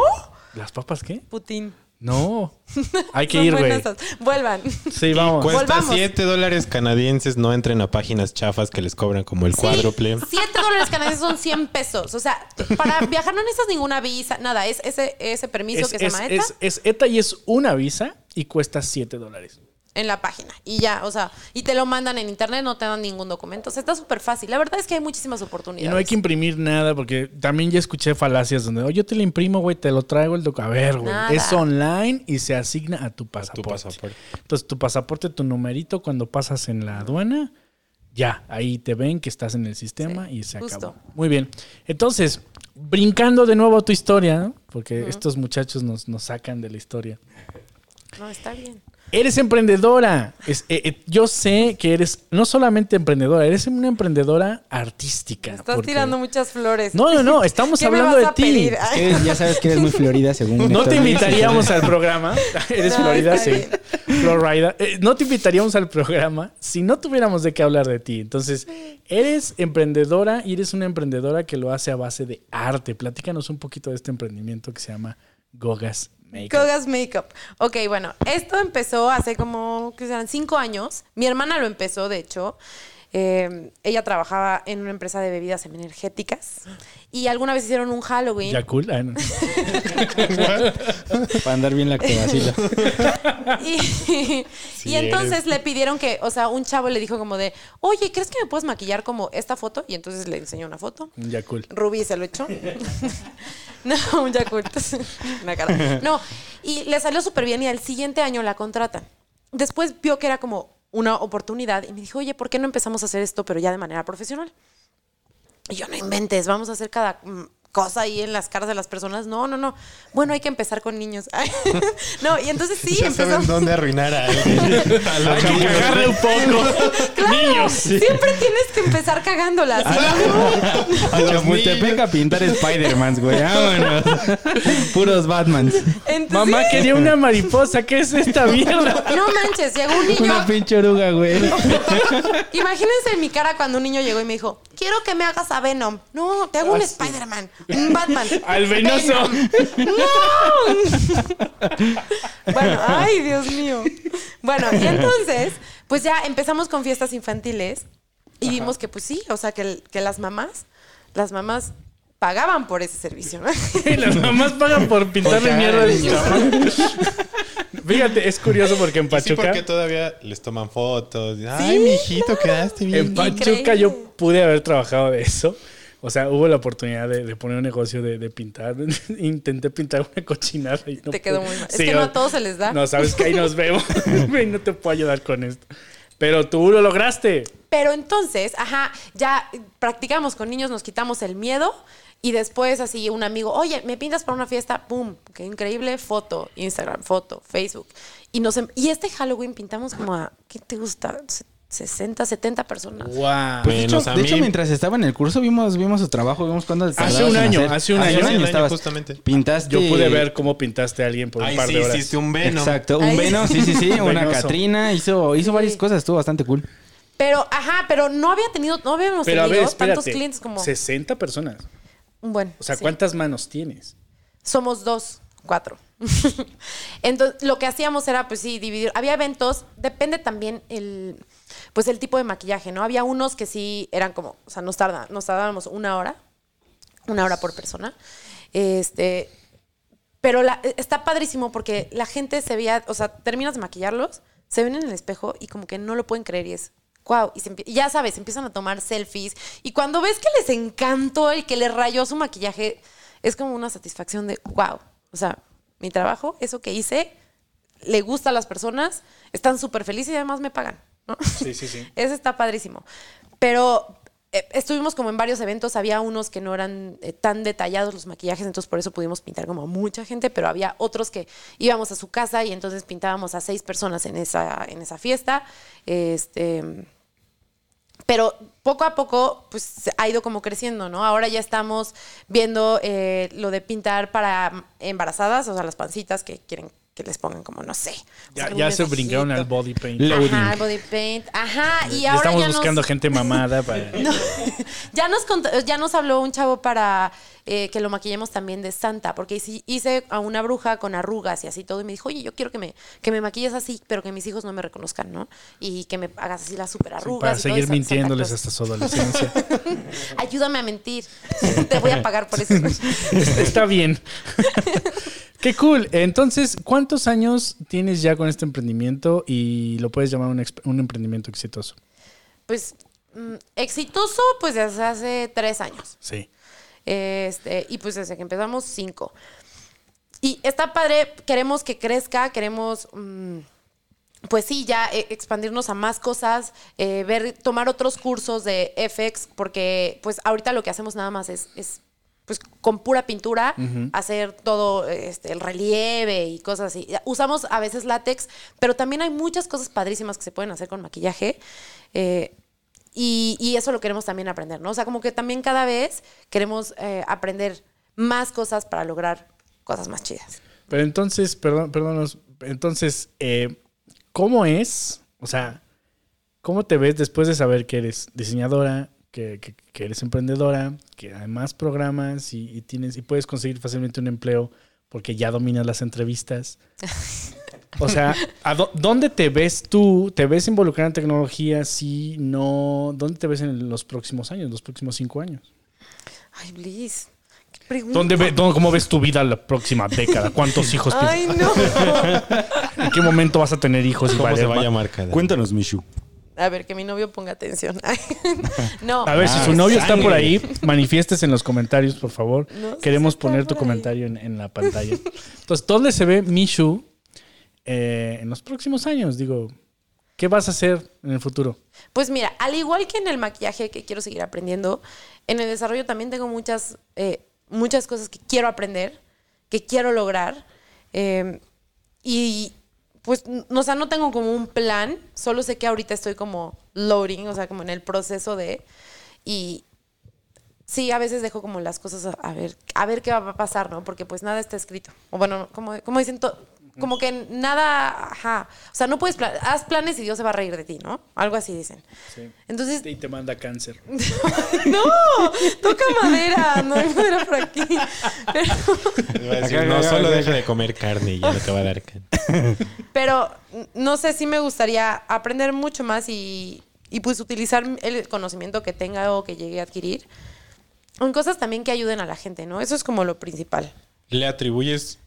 ¿Las papas qué? Putin. No. Hay que Son ir, güey. Vuelvan. Sí, vamos. Cuesta Volvamos. 7 dólares canadienses, no entren a páginas chafas que les cobran como el cuádruple. 7 dólares canadienses son 100 pesos. O sea, para viajar no necesitas ninguna visa, nada. Es ese, ese permiso Es, que se llama ETA es- es ETA y es una visa y cuesta 7 dólares. En la página. Y ya, o sea, y te lo mandan en internet, no te dan ningún documento. O sea, está súper fácil. La verdad es que hay muchísimas Y oportunidades. no hay que imprimir nada porque también ya escuché falacias donde, oye, yo te lo imprimo, güey, te lo traigo el documento. A ver, güey, es online y se asigna a tu Tu pasaporte. pasaporte. Entonces, tu pasaporte, tu numerito, cuando pasas en la aduana, ya, ahí te ven que estás en el sistema Sí, y se justo. acabó. Muy bien. Entonces, brincando de nuevo a tu historia, ¿no? porque estos muchachos nos, nos sacan de la historia. No, está bien. Eres emprendedora. Es- eh, eh, yo sé que eres no solamente emprendedora, eres una emprendedora artística. Me estás porque- tirando muchas flores. No, no, no, estamos ¿Qué me hablando vas de ti. pedir? Es que ya sabes que eres muy florida según No te invitaríamos al programa. Eres No, Florida, sí. Florida. Eh, no te invitaríamos al programa si no tuviéramos de qué hablar de ti. Entonces, eres emprendedora y eres una emprendedora que lo hace a base de arte. Platícanos un poquito de este emprendimiento que se llama Gogas Makeup. Kogas Makeup. Ok, bueno, esto empezó hace como, que serán cinco años. Mi hermana lo empezó, de hecho. Eh, ella trabajaba en una empresa de bebidas energéticas y alguna vez hicieron un Halloween. Ya cool. No. Para andar bien lactobacilo. Y, Sí y entonces le pidieron que, o sea, un chavo le dijo como de, oye, ¿crees que me puedes maquillar como esta foto? Y entonces le enseñó una foto. Ya cool. Rubí se lo echó. no, un Yakult. Una cara. No, y le salió súper bien y al siguiente año la contratan. Después vio que era como una oportunidad y me dijo, oye, ¿por qué no empezamos a hacer esto, pero ya de manera profesional? Y yo, no inventes, vamos a hacer cada mm, cosa ahí en las caras de las personas. No, no, no. Bueno, hay que empezar con niños. no, y entonces sí, ya saben empezamos. dónde arruinar a alguien. A los Hay que cagarle un poco. Claro, Niños. siempre tienes que empezar cagándolas. A Multepec a pintar Spider-Man, güey. Vámonos. Puros Batmans. Entonces, Mamá quería una mariposa. ¿Qué es esta mierda? no manches, llegó un niño. Una pinche oruga, güey. Imagínense en mi cara cuando un niño llegó y me dijo, quiero que me hagas a Venom. No, te hago un Spider-Man, un Batman. Al venoso. ¡No! bueno, ay, Dios mío. Bueno, y entonces, pues ya empezamos con fiestas infantiles y vimos que pues sí, o sea, que, que las mamás, las mamás pagaban por ese servicio, ¿no? Y las mamás pagan por pintarle mierda niño. Fíjate, es curioso porque en Sí, Pachuca, porque todavía les toman fotos. Ay, mijito, quedaste bien. en Pachuca Increíble. yo pude haber trabajado de eso. O sea, hubo la oportunidad de, de poner un negocio de, de pintar. Intenté pintar una cochinada y no Te quedó muy mal. Es Sí, que no a todos se les da. No, sabes que ahí nos vemos. No te puedo ayudar con esto. Pero tú lo lograste. Pero entonces, ajá, ya practicamos con niños, nos quitamos el miedo y después así un amigo, oye, ¿me pintas para una fiesta? ¡Pum! ¡Qué increíble! Foto, Instagram, foto, Facebook. Y, nos, em- y este Halloween pintamos como a, ¿qué te gusta? Se- 60, 70 personas. Wow. Pues de, hecho, de mientras estaba en el curso, vimos, vimos su trabajo, vimos un año, hacer. hace un año. Hace un año, estabas- justamente. Pintaste. Yo pude ver cómo pintaste a alguien por un Ay, par sí, de horas. hiciste un Venom. Exacto, un Ay. Venom, sí, sí, sí, una Venoso. Catrina, hizo, hizo varias cosas, estuvo bastante cool. Pero, ajá, pero no había tenido, no habíamos Pero a tenido ver, tantos clientes como. 60 personas. Bueno. O sea, sí. ¿cuántas manos tienes? Somos dos, cuatro. Entonces, lo que hacíamos era, pues sí, dividir. Había eventos, depende también el, pues el tipo de maquillaje, ¿no? Había unos que sí eran como, o sea, nos tarda, nos tardábamos una hora, una hora por persona. Este, pero la- está padrísimo porque la gente se veía, o sea, terminas de maquillarlos, se ven en el espejo y como que no lo pueden creer y es, wow, y, y ya sabes, empiezan a tomar selfies y cuando ves que les encantó y que les rayó su maquillaje, es como una satisfacción de, wow, o sea, mi trabajo, eso que hice, le gusta a las personas, están súper felices y además me pagan, ¿no? Sí, sí, sí. Ese está padrísimo. Pero eh, estuvimos como en varios eventos, había unos que no eran eh, tan detallados los maquillajes, entonces por eso pudimos pintar como a mucha gente, pero había otros que íbamos a su casa y entonces pintábamos a seis personas en esa, en esa fiesta. Este, pero poco a poco pues ha ido como creciendo, ¿no? Ahora ya estamos viendo eh, lo de pintar para embarazadas, o sea, las pancitas que quieren que les pongan como, no sé. Ya, se brincaron al body paint. Loading. Ajá, body paint. Ajá, y Ya ahora estamos ya nos- buscando gente mamada para... no. ya, nos cont- ya nos habló un chavo para eh, que lo maquillemos también de Santa, porque hice, hice a una bruja con arrugas y así todo, y me dijo, oye, yo quiero que me, que me maquilles así, pero que mis hijos no me reconozcan, ¿no? Y que me hagas así las super arrugas. para y todo seguir eso, mintiéndoles hasta su adolescencia. Ayúdame a mentir. Te voy a pagar por eso. Está bien. Qué cool. Entonces, ¿cuántos años tienes ya con este emprendimiento y lo puedes llamar un, emprendimiento exitoso? Pues mm, exitoso, pues desde hace tres años. Sí. Este, y pues desde que empezamos, cinco. Y está padre, queremos que crezca, queremos, mm, pues sí, ya eh, expandirnos a más cosas, eh, ver, tomar otros cursos de FX, porque pues ahorita lo que hacemos nada más es, es pues con pura pintura, hacer todo este, el relieve y cosas así. Usamos a veces látex, pero también hay muchas cosas padrísimas que se pueden hacer con maquillaje. eh, y, y eso lo queremos también aprender, ¿no? O sea, como que también cada vez queremos eh, aprender más cosas para lograr cosas más chidas. Pero entonces, perdón, perdónanos, entonces, eh, ¿cómo es? O sea, ¿cómo te ves después de saber que eres diseñadora, que, que- que eres emprendedora, que además programas y, y tienes y puedes conseguir fácilmente un empleo porque ya dominas las entrevistas? O sea, ¿a dó- ¿dónde te ves tú? ¿Te ves involucrada en tecnología? Sí, no. ¿Dónde te ves en los próximos años, los próximos cinco años? Ay, Bliss. ¿Qué pregunta? ¿Dónde ve- dónde- ¿Cómo ves tu vida la próxima década? ¿Cuántos hijos tienes? Ay, no. ¿En qué momento vas a tener hijos? y ¿Cómo se va a llamar? Cuéntanos, Mishu. A ver, que mi novio ponga atención. No. A ver, si Ah, su novio está por ahí, manifiestes en los comentarios, por favor. No Queremos si poner tu ahí. comentario en, en la pantalla. Entonces, ¿dónde se ve Mishu eh, en los próximos años? Digo, ¿qué vas a hacer en el futuro? Pues mira, al igual que en el maquillaje que quiero seguir aprendiendo, en el desarrollo también tengo muchas, eh, muchas cosas que quiero aprender, que quiero lograr. eh, y pues, n- o sea, no tengo como un plan, solo sé que ahorita estoy como loading, o sea, como en el proceso de... Y sí, a veces dejo como las cosas a, a ver, a ver qué va a pasar, ¿no? Porque pues nada está escrito. O bueno, como, como dicen, to- como que nada, ajá. O sea, no puedes, pla- haz planes y Dios se va a reír de ti, ¿no? Algo así dicen. Entonces, Y te manda cáncer. no, toca madera, no hay madera por aquí. Pero, Iba a decir, Acá, no, acá, solo acá, deja de comer carne y ya no te va a dar carne. pero, no sé, sí me gustaría aprender mucho más y, y pues utilizar el conocimiento que tenga o que llegue a adquirir en cosas también que ayuden a la gente, ¿no? Eso es como lo principal. ¿Le atribuyes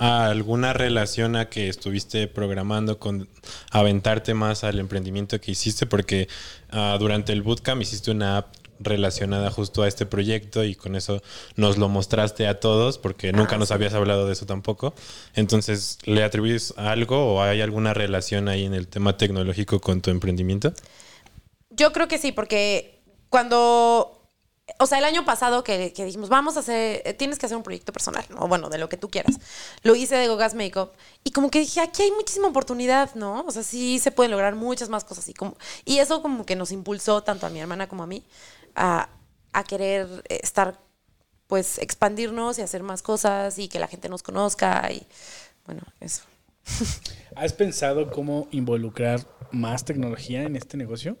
a alguna relación a que estuviste programando con aventarte más al emprendimiento que hiciste? Porque ah, durante el bootcamp hiciste una app relacionada justo a este proyecto y con eso nos lo mostraste a todos porque nunca nos habías hablado de eso tampoco. Entonces, ¿le atribuyes algo o hay alguna relación ahí en el tema tecnológico con tu emprendimiento? Yo creo que sí, porque cuando. O sea, el año pasado que, que dijimos, vamos a hacer, eh, tienes que hacer un proyecto personal, o bueno, de lo que tú quieras. Lo hice de Gogas Makeup y como que dije, aquí hay muchísima oportunidad, ¿no? O sea, sí se pueden lograr muchas más cosas. Y, como, y eso como que nos impulsó tanto a mi hermana como a mí a, a querer estar, pues, expandirnos y hacer más cosas y que la gente nos conozca y, bueno, eso. ¿Has pensado cómo involucrar más tecnología en este negocio?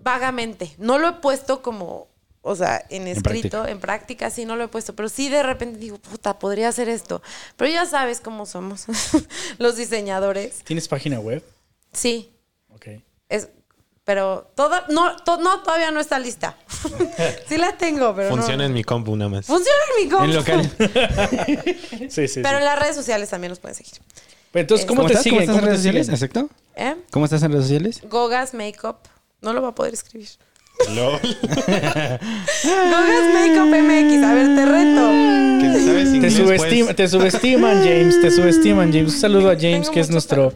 Vagamente. No lo he puesto como, o sea, en escrito, práctica. en práctica, sí no lo he puesto, pero sí de repente digo, puta, podría hacer esto. Pero ya sabes cómo somos los diseñadores. ¿Tienes página web? Sí, Ok. es, pero toda, no, to- no, todavía no está lista. sí la tengo, pero Funciona no. en mi compu nada más. Funciona en mi compu. En local. Sí, sí, Pero sí. en las redes sociales también nos pueden seguir. Pero entonces, ¿cómo, ¿Cómo te estás? ¿Cómo estás en ¿Cómo te redes sociales? ¿Exacto? ¿Eh? ¿Cómo estás en redes sociales? Gogas Makeup. No lo va a poder escribir. LOL. Gogas Makeup MX. A ver, te reto. Te, inglés, subestima- pues. te subestiman, James. Te subestiman, James. Un saludo a James, Tengo que es nuestro.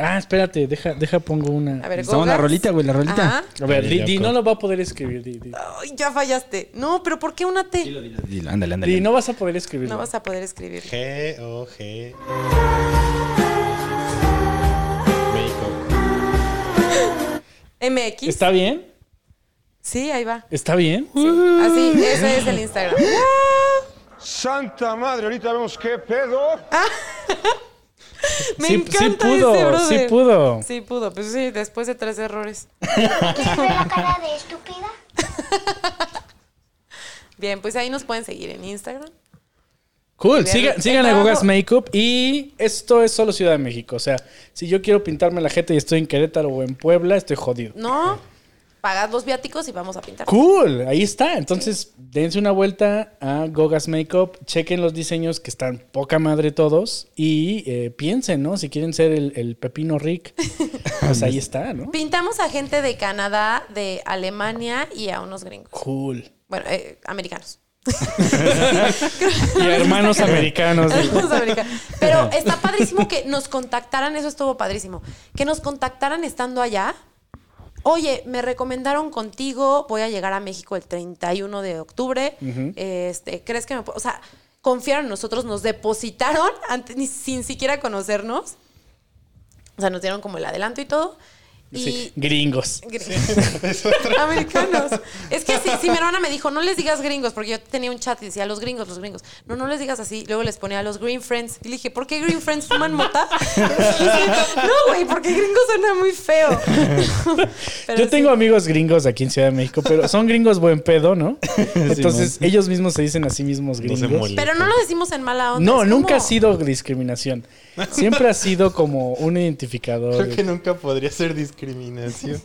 Ah, espérate, deja, deja pongo una. A ver, Estamos en la rolita, güey, la rolita. Ajá. A ver, di, Dale, di, no lo va a poder escribir. Di, di. Ay, ya fallaste. No, pero ¿por qué una T? Dilo, ándale, ándale. Di, no vas a poder escribir. No vas a poder escribir. G O G. MX. ¿Está bien? Sí, ahí va. ¿Está bien? Sí, así, ese es el Instagram. Santa madre, ahorita vemos qué pedo. Me Sí- sí encanta pudo, ese brother. sí pudo. Sí pudo, pues sí, después de tres errores. ¿Te veo la cara de estúpida? Bien, pues ahí nos pueden seguir en Instagram. Cool. Vean, Siga- el sigan a Gogas Makeup. Y esto es solo Ciudad de México. O sea, si yo quiero pintarme la jeta y estoy en Querétaro o en Puebla, estoy jodido. No, pagad los viáticos y vamos a pintar. Cool, ahí está. Entonces, dense una vuelta a Gogas Makeup, chequen los diseños que están poca madre todos y eh, piensen, ¿no? Si quieren ser el, el Pepino Rick, pues ahí está, ¿no? Pintamos a gente de Canadá, de Alemania y a unos gringos. Cool. Bueno, eh, americanos. Y a hermanos americanos. Hermanos americanos. Pero está padrísimo que nos contactaran, eso estuvo padrísimo. Que nos contactaran estando allá. Oye, me recomendaron contigo, voy a llegar a México el 31 de octubre. este, ¿Crees que me puedo? O sea, confiaron en nosotros, nos depositaron antes, ni, sin siquiera conocernos. O sea, nos dieron como el adelanto y todo. Sí, gringos. Americanos. Es que sí, sí, mi hermana me dijo, no les digas gringos, porque yo tenía un chat y decía, los gringos, los gringos. No, no les digas así. Luego les ponía a los green friends. Y le dije, ¿por qué green friends fuman mota? no, güey, porque gringos suena muy feo. Pero Yo sí. tengo amigos gringos aquí en Ciudad de México, pero son gringos buen pedo, ¿no? Entonces ellos mismos se dicen a sí mismos gringos. Pero no lo decimos en mala onda. No, es nunca ha sido discriminación. Siempre ha sido como un identificador. Creo que nunca podría ser discriminación.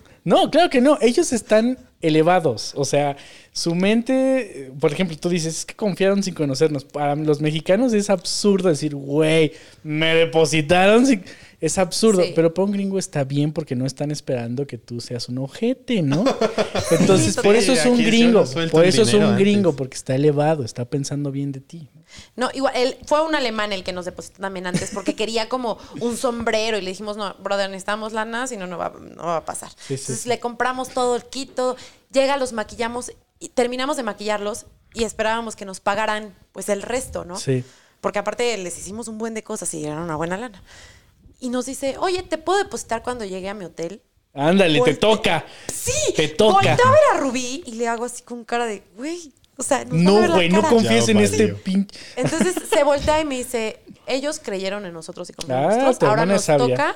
No, claro que no. Ellos están elevados. O sea, su mente, eh, por ejemplo, tú dices, es que confiaron sin conocernos. Para los mexicanos es absurdo decir, güey, me depositaron sin... Es absurdo, Sí. pero para un gringo está bien porque no están esperando que tú seas un ojete, ¿no? Entonces, Sí, por eso es un gringo. Por eso es un gringo, antes. porque está elevado, está pensando bien de ti. No, igual, él, fue un alemán el que nos depositó también antes porque quería como un sombrero y le dijimos, no, brother, necesitamos lana, si no, no va, no va a pasar. Sí, sí, Entonces sí. le compramos todo el kit, todo, llega, los maquillamos y terminamos de maquillarlos y esperábamos que nos pagaran pues el resto, ¿no? Sí. Porque aparte les hicimos un buen de cosas y eran una buena lana. Y nos dice, oye, ¿te puedo depositar cuando llegue a mi hotel? Ándale, te Volte- toca. Sí, Te toca. Volteo a ver a Rubí y le hago así con cara de, güey, o sea, No, güey, no cara". confíes en este pinche. Entonces se voltea y me dice, ellos creyeron en nosotros y confiaron en Ah, nosotros. Ahora nos sabia. toca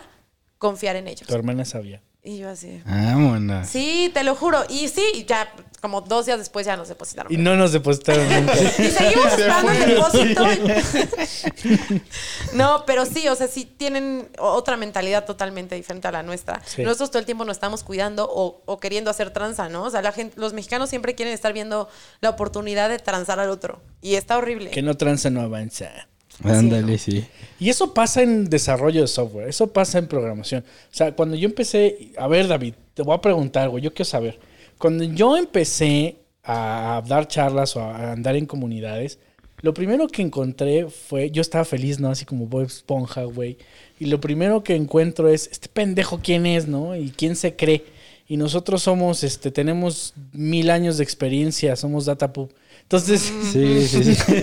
confiar en ellos. Tu hermana sabía. Y yo así, Vámonos. sí, te lo juro. Y sí, ya como dos días después ya nos depositaron. Y no nos depositaron nunca. Y seguimos esperando el depósito. no, pero sí, o sea, sí tienen otra mentalidad totalmente diferente a la nuestra. Sí. Nosotros todo el tiempo nos estamos cuidando o, o queriendo hacer tranza, ¿no? O sea, la gente, los mexicanos siempre quieren estar viendo la oportunidad de transar al otro. Y está horrible. que no tranza, no avanza. Ándale, sí. Y eso pasa en desarrollo de software, eso pasa en programación. O sea, cuando yo empecé, a ver David, te voy a preguntar, güey, yo quiero saber. Cuando yo empecé a dar charlas o a andar en comunidades, lo primero que encontré fue, yo estaba feliz, ¿no? Así como Bob Esponja, güey. Y lo primero que encuentro es, este pendejo, ¿quién es, no? Y quién se cree. Y nosotros somos, este, tenemos mil años de experiencia, somos DataPub. Entonces, Sí, sí, sí.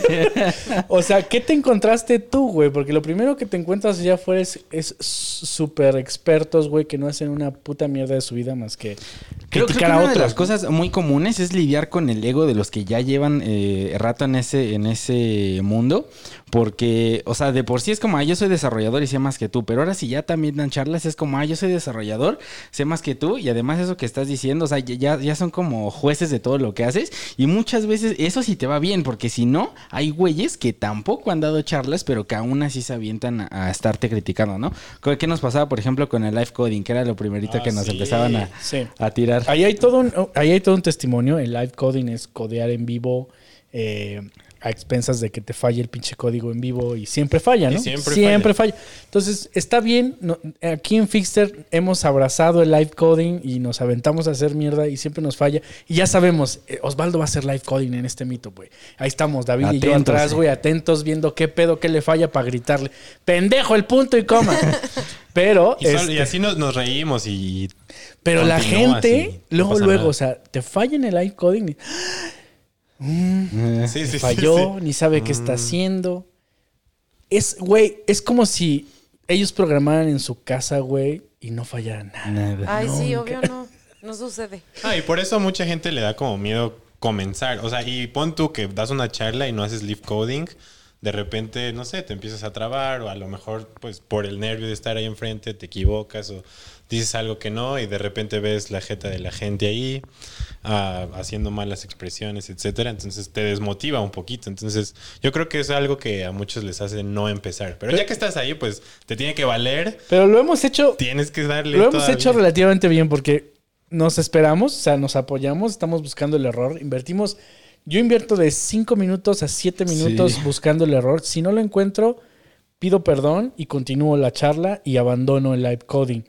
o sea, ¿qué te encontraste tú, güey? Porque lo primero que te encuentras allá afuera es, súper expertos, güey, que no hacen una puta mierda de su vida más que Creo, creo que criticar a una de otros. las cosas muy comunes es lidiar con el ego de los que ya llevan eh, rato en ese, en ese mundo. Porque, o sea, de por sí es como, ah, yo soy desarrollador y sé más que tú. Pero ahora si ya también dan charlas, es como, ah, yo soy desarrollador, sé más que tú. Y además eso que estás diciendo, o sea, ya, ya son como jueces de todo lo que haces. Y muchas veces eso sí te va bien, porque si no, hay güeyes que tampoco han dado charlas, pero que aún así se avientan a, a estarte criticando, ¿no? ¿Qué nos pasaba, por ejemplo, con el live coding? Que era lo primerito Ah, que nos sí. empezaban a, Sí. a tirar. Ahí hay todo un, ahí hay todo un testimonio. El live coding es codear en vivo eh, a expensas de que te falle el pinche código en vivo y siempre falla, Y ¿no? siempre falla. Entonces, está bien. no- aquí en Fixter hemos abrazado el live coding y nos aventamos a hacer mierda y siempre nos falla. Y ya sabemos, eh, Osvaldo va a hacer live coding en este mito, güey. Ahí estamos, David y yo atrás, eh. güey, atentos, viendo qué pedo, qué le falla para gritarle. Pendejo, el punto y coma. Pero, Y, este, y así nos, nos reímos y... pero la gente, así, no luego, luego, nada. o sea, te falla en el live coding, y Sí, sí, sí, falló, sí. ni sabe qué está haciendo. Es, güey, es como si ellos programaran en su casa, güey, y no fallaran nada. Nada. Ay, sí, obvio no. No sucede. Ah, y por eso a mucha gente le da como miedo comenzar. O sea, y pon tú que das una charla y no haces live coding. De repente, no sé, te empiezas a trabar o a lo mejor, pues, por el nervio de estar ahí enfrente, te equivocas o dices algo que no y de repente ves la jeta de la gente ahí haciendo malas expresiones, etcétera. Entonces te desmotiva un poquito. Entonces yo creo que es algo que a muchos les hace no empezar. Pero ya que estás ahí, pues te tiene que valer. Pero lo hemos hecho, Tienes que darle. lo hemos hecho relativamente bien porque nos esperamos, o sea, nos apoyamos, estamos buscando el error, invertimos. Yo invierto de 5 minutos a 7 minutos Sí. buscando el error. Si no lo encuentro, pido perdón y continúo la charla y abandono el live coding.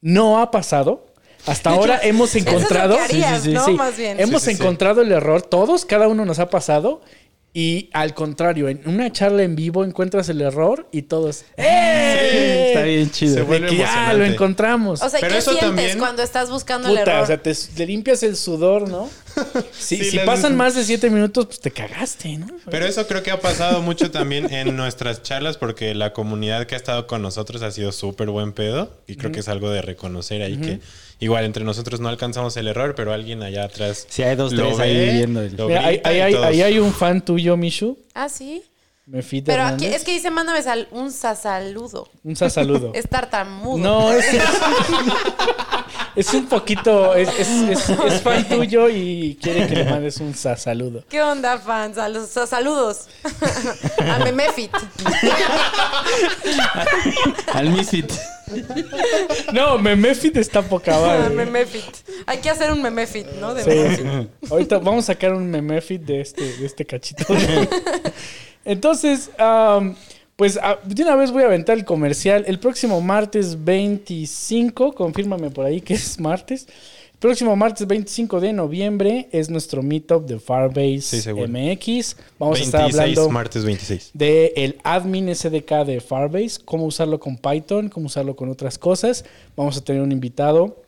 No ha pasado. Hasta ahora hemos Eso es lo encontrado. que harías, ¿no? Más bien. Hemos Sí, sí, sí. encontrado el error. Todos, cada uno nos ha pasado. Y al contrario, en una charla en vivo encuentras el error y todos. ¡Eh! Está bien chido. Se vuelve que lo encontramos. O sea, Pero ¿qué eso sientes también- cuando estás buscando el error? o sea, te, te limpias el sudor, ¿no? Si, Sí, si las- pasan más de siete minutos, pues te cagaste, ¿no? Pero eso creo que ha pasado mucho también en nuestras charlas porque la comunidad que ha estado con nosotros ha sido súper buen pedo y creo que es algo de reconocer ahí que igual entre nosotros no alcanzamos el error, pero alguien allá atrás Sí, hay dos, lo tres ahí viendo el- Mira, ahí, hay, todos- ahí hay un fan tuyo, Mishu. Ah, sí. Mefita Pero aquí, es que dice, mándame sal- un saludo. Un saludo. Es tartamudo. No, es, es, es un poquito. Es, es, es- es fan tuyo y quiere que le mandes un sa- saludo. ¿Qué onda, fans? Sal- sa- saludos. A Memefit. Al Misfit. No, Memefit está poca madre. Memefit. Hay que hacer un Memefit, ¿no? De Sí. Memefit. Ahorita vamos a sacar un memefit de este, de este cachito. Entonces, pues de una vez voy a aventar el comercial. El próximo martes 25, confírmame por ahí que es martes. Próximo martes 25 de noviembre es nuestro meetup de Firebase Sí. MX. Vamos a estar 26, hablando martes 26. de el admin SDK de Firebase, cómo usarlo con Python, cómo usarlo con otras cosas. Vamos a tener un invitado,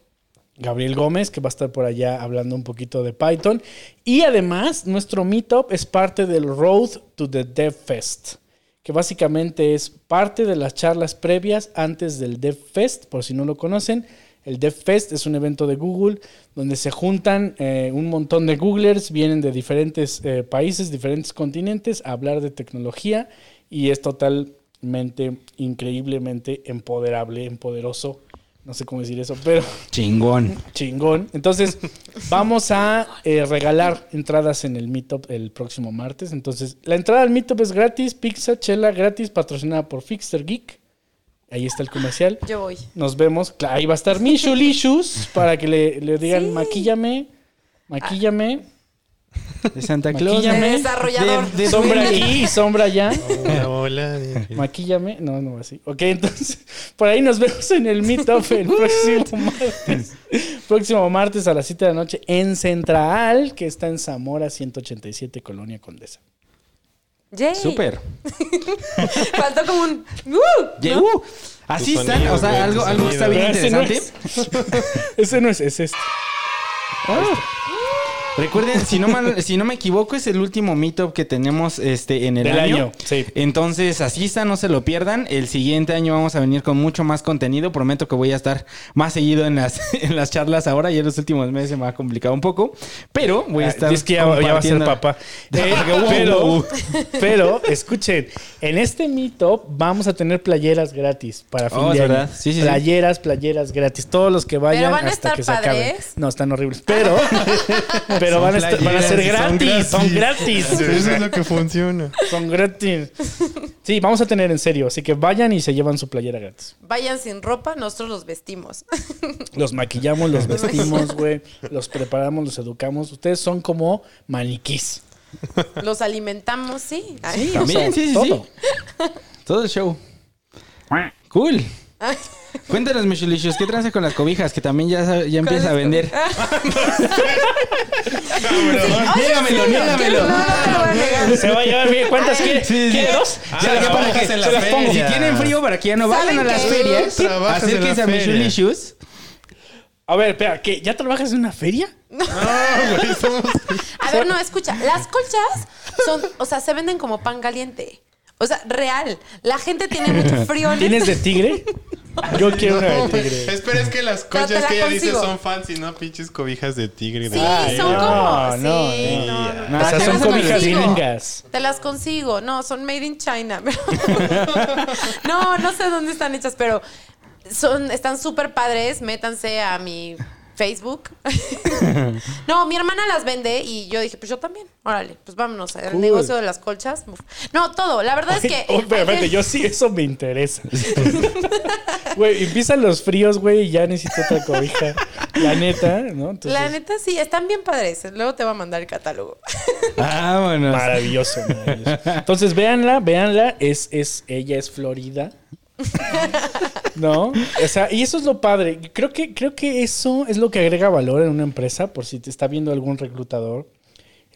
Gabriel Gómez, que va a estar por allá hablando un poquito de Python. Y además, nuestro meetup es parte del Road to the Dev Fest, que básicamente es parte de las charlas previas antes del Dev Fest, por si no lo conocen. El Dev Fest es un evento de Google donde se juntan eh, un montón de Googlers, vienen de diferentes eh, países, diferentes continentes a hablar de tecnología y es totalmente, increíblemente empoderable, empoderoso. No sé cómo decir eso, pero Chingón. chingón. Entonces, vamos a eh, regalar entradas en el Meetup el próximo martes. Entonces, la entrada al Meetup es gratis, pizza, chela gratis, patrocinada por Fixter Geek. Ahí está el comercial. Yo voy. Nos vemos. Ahí va a estar Mishu Lishus para que le, le digan Sí. maquíllame, maquíllame, De Santa Claus. Maquíllame. El desarrollador. De- de sombra aquí y sombra allá. Hola, hola. Maquíllame. No, no, así. Ok, entonces, por ahí nos vemos en el Meetup el próximo martes. próximo martes a las 7 de la noche en Central, que está en Zamora 187, Colonia Condesa. Yay. Súper. Faltó como un. ¡Uh! Yeah, uh, Así Tu están, sonido, o sea, güey, algo, tu algo sonido. está bien Pero ese no interesante. Ese no es, es este. Recuerden, si no, mal- si no me equivoco, es el último meetup que tenemos este, en el Del año. año, sí. Entonces, asistan, no se lo pierdan. El siguiente año vamos a venir con mucho más contenido. Prometo que voy a estar más seguido en las, en las charlas ahora. Ya en los últimos meses se me ha complicado un poco. Pero voy a estar. Ah, Es que ya, ya va a ser papá. Eh, pero, pero, escuchen, en este meetup vamos a tener playeras gratis para fin Oh, de es año. verdad. Sí, playeras, playeras gratis. Todos los que vayan van a hasta estar que se acaben. No, están horribles. Pero, pero van a, estar- van a ser son gratis. Son gratis. Eso es lo que funciona. Son gratis. Sí, vamos a tener en serio. Así que vayan y se llevan su playera gratis. Vayan sin ropa, nosotros los vestimos. Los maquillamos, los vestimos, güey. Los preparamos, los educamos. Ustedes son como maniquís. los alimentamos, sí. Sí, También, o sea, sí, sí, todo. sí. Todo el show. Cool. Cuéntanos, Michelicious, ¿qué tranza con las cobijas? Que también ya, ya empieza a vender. Niégamelo, niégamelo. No, no te lo voy a negar. Se va a llevar bien. ¿Cuántas quiere? Sí, sí. ¿Quiere dos? Ah, Se las pongo. trabajas en la Se las pongo. Si tienen frío para que ya no vayan a ¿Saben las ferias, acérquense a feria. Michelicious. A ver, espera, ¿qué? ¿Ya trabajas en una feria? A ver, no, escucha. Las colchas son, o sea, se venden como pan caliente. O sea, real. La gente tiene mucho frío. en ¿Tienes de tigre? Yo quiero una de tigre. Espera, es que las la que ella dice son fancy, no pinches cobijas de tigre. Sí, de- Ay, son no, como. no, sí, no. no, no. No, o sea, Te son las cobijas consigo. gringas. Te las consigo. No, son made in China. no, no sé dónde están hechas, pero son, están súper padres. Métanse a mi Facebook. no, mi hermana las vende y yo dije, pues yo también. Órale, pues vámonos al Cool. negocio de las colchas. Uf. No, todo. La verdad es que. Espérate, yo sí, eso me interesa. Güey, empiezan los fríos, güey, y ya necesito otra cobija. La neta, ¿no? Entonces, La neta sí, están bien padres. Luego te va a mandar el catálogo. Vámonos. Maravilloso, maravilloso. Entonces, véanla, véanla. Es, es, ella es Florida. ¿No? O sea, y eso es lo padre. Creo que, creo que eso es lo que agrega valor en una empresa, por si te está viendo algún reclutador.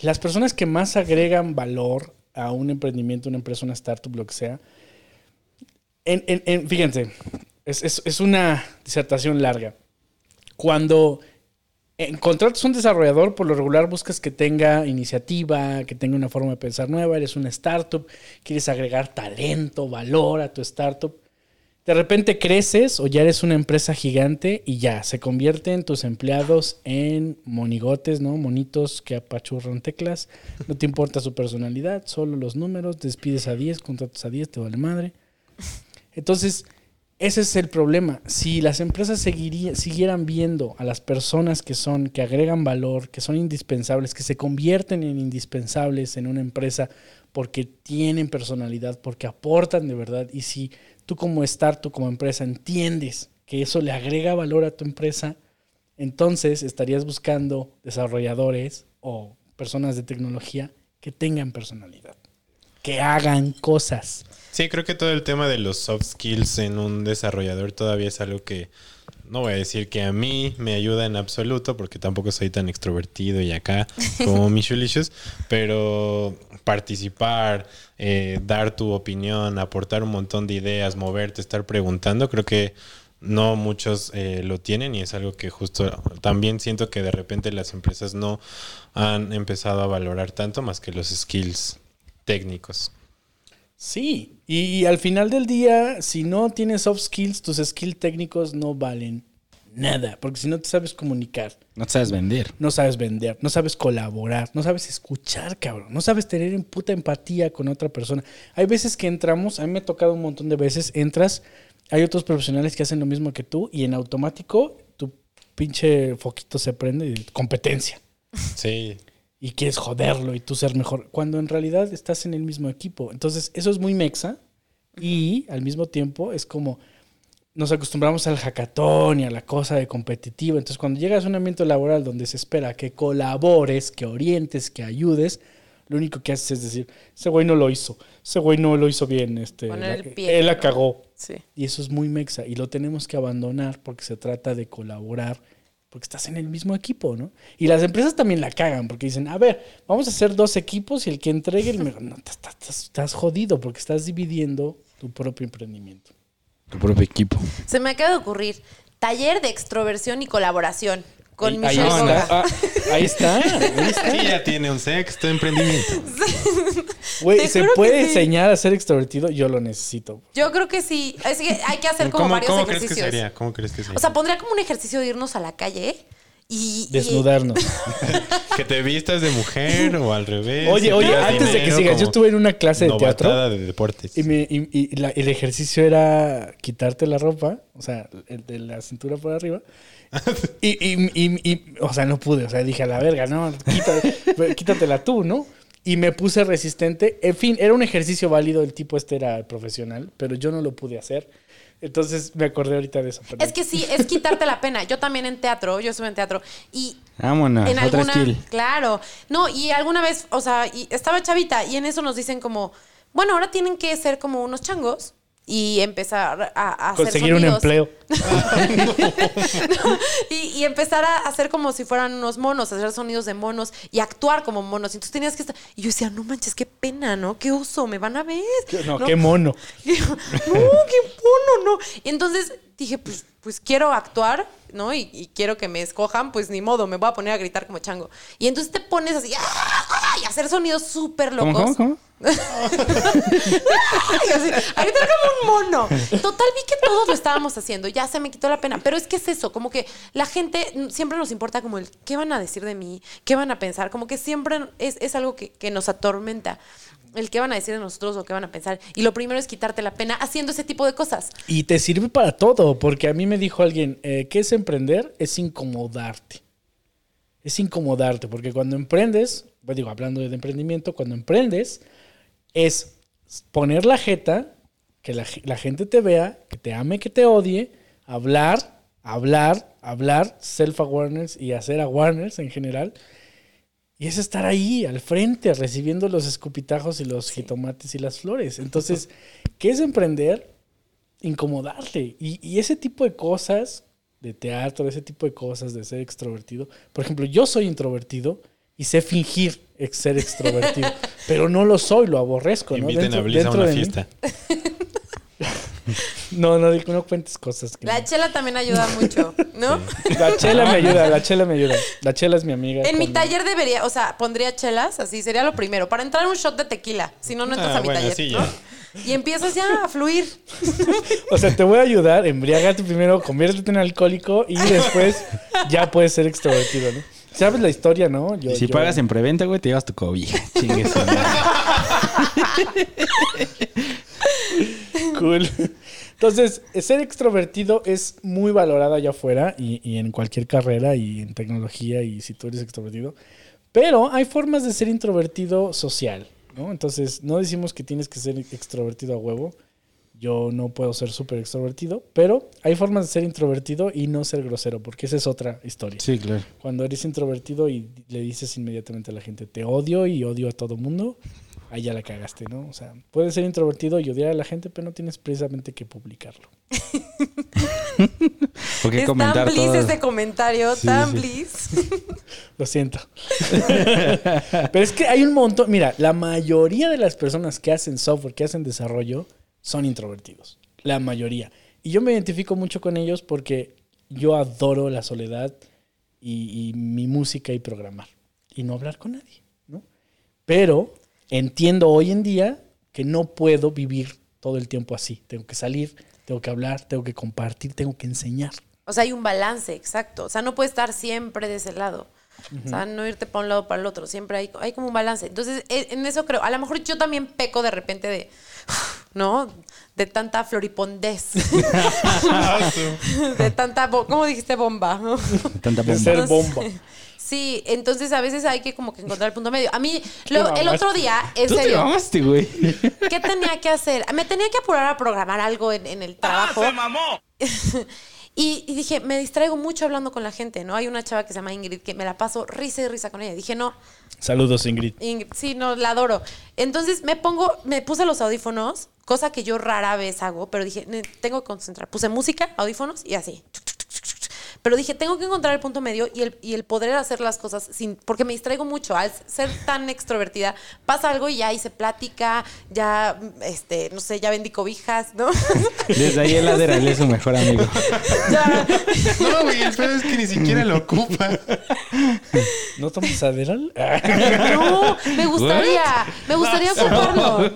Las personas que más agregan valor a un emprendimiento, una empresa, una startup, lo que sea. En, en- en- fíjense, es, es- una disertación larga. Cuando contratas un desarrollador, por lo regular buscas que tenga iniciativa, que tenga una forma de pensar nueva, eres una startup, quieres agregar talento, valor a tu startup. De repente creces o ya eres una empresa gigante y ya se convierten tus empleados en monigotes, ¿no? Monitos que apachurran teclas. No te importa su personalidad, solo los números. Despides a 10, contratas a 10, te vale madre. Entonces, ese es el problema. Si las empresas siguieran viendo a las personas que son, que agregan valor, que son indispensables, que se convierten en indispensables en una empresa porque tienen personalidad, porque aportan de verdad, y si tú como startup, como empresa, entiendes que eso le agrega valor a tu empresa, entonces estarías buscando desarrolladores o personas de tecnología que tengan personalidad, que hagan cosas. Sí, creo que todo el tema de los soft skills en un desarrollador todavía es algo que no voy a decir que a mí me ayuda en absoluto, porque tampoco soy tan extrovertido y acá como Michulicious, pero participar, eh, dar tu opinión, aportar un montón de ideas, moverte, estar preguntando, creo que no muchos eh, lo tienen y es algo que justo también siento que de repente las empresas no han empezado a valorar tanto más que los skills técnicos. Sí, y, y al final del día, si no tienes soft skills, tus skills técnicos no valen nada, porque si no te sabes comunicar, No te sabes vender. no sabes vender, no sabes colaborar, no sabes escuchar, cabrón, no sabes tener en puta empatía con otra persona. Hay veces que entramos, a mí me ha tocado un montón de veces, entras, hay otros profesionales que hacen lo mismo que tú y en automático tu pinche foquito se prende de competencia Sí, y quieres joderlo y tú ser mejor, cuando en realidad estás en el mismo equipo. Entonces, eso es muy mexa y al mismo tiempo es como nos acostumbramos al hackathon y a la cosa de competitivo. Entonces, cuando llegas a un ambiente laboral donde se espera que colabores, que orientes, que ayudes, lo único que haces es decir, ese güey no lo hizo, ese güey no lo hizo bien, este, Poner la- el pie, él la cagó. Sí. Y eso es muy mexa y lo tenemos que abandonar porque se trata de colaborar, porque estás en el mismo equipo, ¿no? Y las empresas también la cagan porque dicen, a ver, vamos a hacer dos equipos y el que entregue el mejor. No, estás, estás- estás jodido porque estás dividiendo tu propio emprendimiento. Tu propio equipo. Se me acaba de ocurrir taller de extroversión y colaboración con ahí, Michelle está, ah, ahí está, ahí está. Sí, ya tiene un sexto emprendimiento. Güey, ¿se puede sí. enseñar a ser extrovertido? Yo lo necesito. Yo creo que sí. Es que hay que hacer como ¿Cómo, varios cómo crees que ejercicios. sería? ¿Cómo crees que sería? O sea, pondría como un ejercicio de irnos a la calle y. y- Desnudarnos. que te vistas de mujer o al revés. Oye, oye, antes de que sigas, yo estuve en una clase de teatro. de deportes. Y, me- y- y la- el ejercicio era quitarte la ropa, o sea, el de la cintura por arriba. Y, y- y- y- o sea, no pude, o sea, dije a la verga, no, quita- quítatela tú, ¿no? Y me puse resistente. En fin, era un ejercicio válido, el tipo este era profesional, pero yo no lo pude hacer. Entonces me acordé ahorita de eso. perdón. Es que sí, es quitarte la pena. Yo también en teatro, yo estuve en teatro. Y Vámonos, en alguna. Claro. No, y alguna vez, o sea, y estaba chavita y en eso nos dicen como, bueno, ahora tienen que ser como unos changos y empezar a, a hacer Conseguir un empleo. No, y, y empezar a hacer como si fueran unos monos, hacer sonidos de monos y actuar como monos. Entonces tenías que estar. Y yo decía, no manches, qué pena, ¿no? Qué oso, me van a ver. No, qué mono. Y no, qué mono, no. Y entonces dije, pues, pues quiero actuar, ¿no? Y, y quiero que me escojan, pues ni modo, me voy a poner a gritar como chango. Y entonces te pones así, ¡ah! Y hacer sonidos súper ¿Cómo, locos. cómo, cómo? Y así, a gritar como un mono. Total, vi que todos lo estábamos haciendo. Ya se me quitó la pena. Pero es que es eso, como que la gente mm, siempre nos importa como el qué van a decir de mí, qué van a pensar. Como que siempre es, es algo que, que nos atormenta. El qué van a decir de nosotros o qué van a pensar. Y lo primero es quitarte la pena haciendo ese tipo de cosas. Y te sirve para todo, porque a mí me dijo alguien, eh, ¿qué es emprender? Es incomodarte. Es incomodarte, porque cuando emprendes, pues digo, hablando de emprendimiento, cuando emprendes, es poner la jeta, que la, ge- la gente te vea, que te ame, que te odie, hablar, hablar, hablar, self-awareness y hacer awareness en general. Y es estar ahí, al frente, recibiendo los escupitajos y los jitomates y las flores. Entonces, ¿qué es emprender? incomodarte. Y, y ese tipo de cosas de teatro, ese tipo de cosas de ser extrovertido. Por ejemplo, yo soy introvertido y sé fingir ser extrovertido. pero no lo soy, lo aborrezco, ¿no? Inviten a Bliss a dentro una de mí- fiesta. No, no, no cuentes cosas. que La no. chela también ayuda mucho, ¿no? La chela me ayuda, la chela me ayuda. La chela es mi amiga. En mi taller debería, o sea, pondría chelas, así sería lo primero. Para entrar un shot de tequila, si no, no entras Ah, a mi bueno, taller. sí, ¿no? ya. Y empiezas ya a fluir. O sea, te voy a ayudar, embriágate primero, conviértete en alcohólico y después ya puedes ser extrovertido, ¿no? ¿Sabes la historia, no? Yo- Y si yo- pagas en preventa, güey, te llevas tu cobija. Chingue. Cool. Entonces, ser extrovertido es muy valorado allá afuera y, y en cualquier carrera y en tecnología y si tú eres extrovertido. Pero hay formas de ser introvertido social, ¿no? Entonces, no decimos que tienes que ser extrovertido a huevo. Yo no puedo ser súper extrovertido, pero hay formas de ser introvertido y no ser grosero, porque esa es otra historia. Sí, claro. Cuando eres introvertido y le dices inmediatamente a la gente, te odio y odio a todo mundo, ahí ya la cagaste, ¿no? O sea, puedes ser introvertido y odiar a la gente, pero no tienes precisamente que publicarlo. Porque es tan comentar bliss todo. ese comentario, Sí, tan sí. bliss. Lo siento. pero es que hay un montón, mira, la mayoría de las personas que hacen software, que hacen desarrollo, son introvertidos. La mayoría. Y yo me identifico mucho con ellos porque yo adoro la soledad y, y mi música y programar. Y no hablar con nadie, ¿no? Pero entiendo hoy en día que no puedo vivir todo el tiempo así. Tengo que salir, tengo que hablar, tengo que compartir, tengo que enseñar. O sea, hay un balance, exacto. O sea, no puedes estar siempre de ese lado. O sea, no irte para un lado o para el otro. Siempre hay, hay como un balance. Entonces, e- en eso creo. A lo mejor yo también peco de repente de, ¿no? De tanta floripondez. de tanta, bo- ¿cómo dijiste bomba? ¿no? Tanta De bomba. ser No sé. bomba. Sí, entonces a veces hay que como que encontrar el punto medio. A mí, lo- el otro día, en Tú te mamaste, güey. ¿qué tenía que hacer? Me tenía que apurar a programar algo en, en el trabajo. Y, y dije, me distraigo mucho hablando con la gente, ¿no? Hay una chava que se llama Ingrid que me la paso risa y risa con ella. Dije, no, Saludos, Ingrid. Ingrid, sí, no, la adoro. Entonces me pongo, me puse los audífonos, cosa que yo rara vez hago, pero dije, "Ne- tengo que concentrar. Puse música, audífonos y así. Pero dije, tengo que encontrar el punto medio y el, y el poder hacer las cosas sin. Porque me distraigo mucho. Al ser tan extrovertida, pasa algo y ya hice plática, ya, este, no sé, ya vendí cobijas, ¿no? Desde ahí el Adderall es su mejor amigo. ya. No, güey, el pedo es que ni siquiera lo ocupa. ¿No tomas Adderall? No, me gustaría, me gustaría ocuparlo.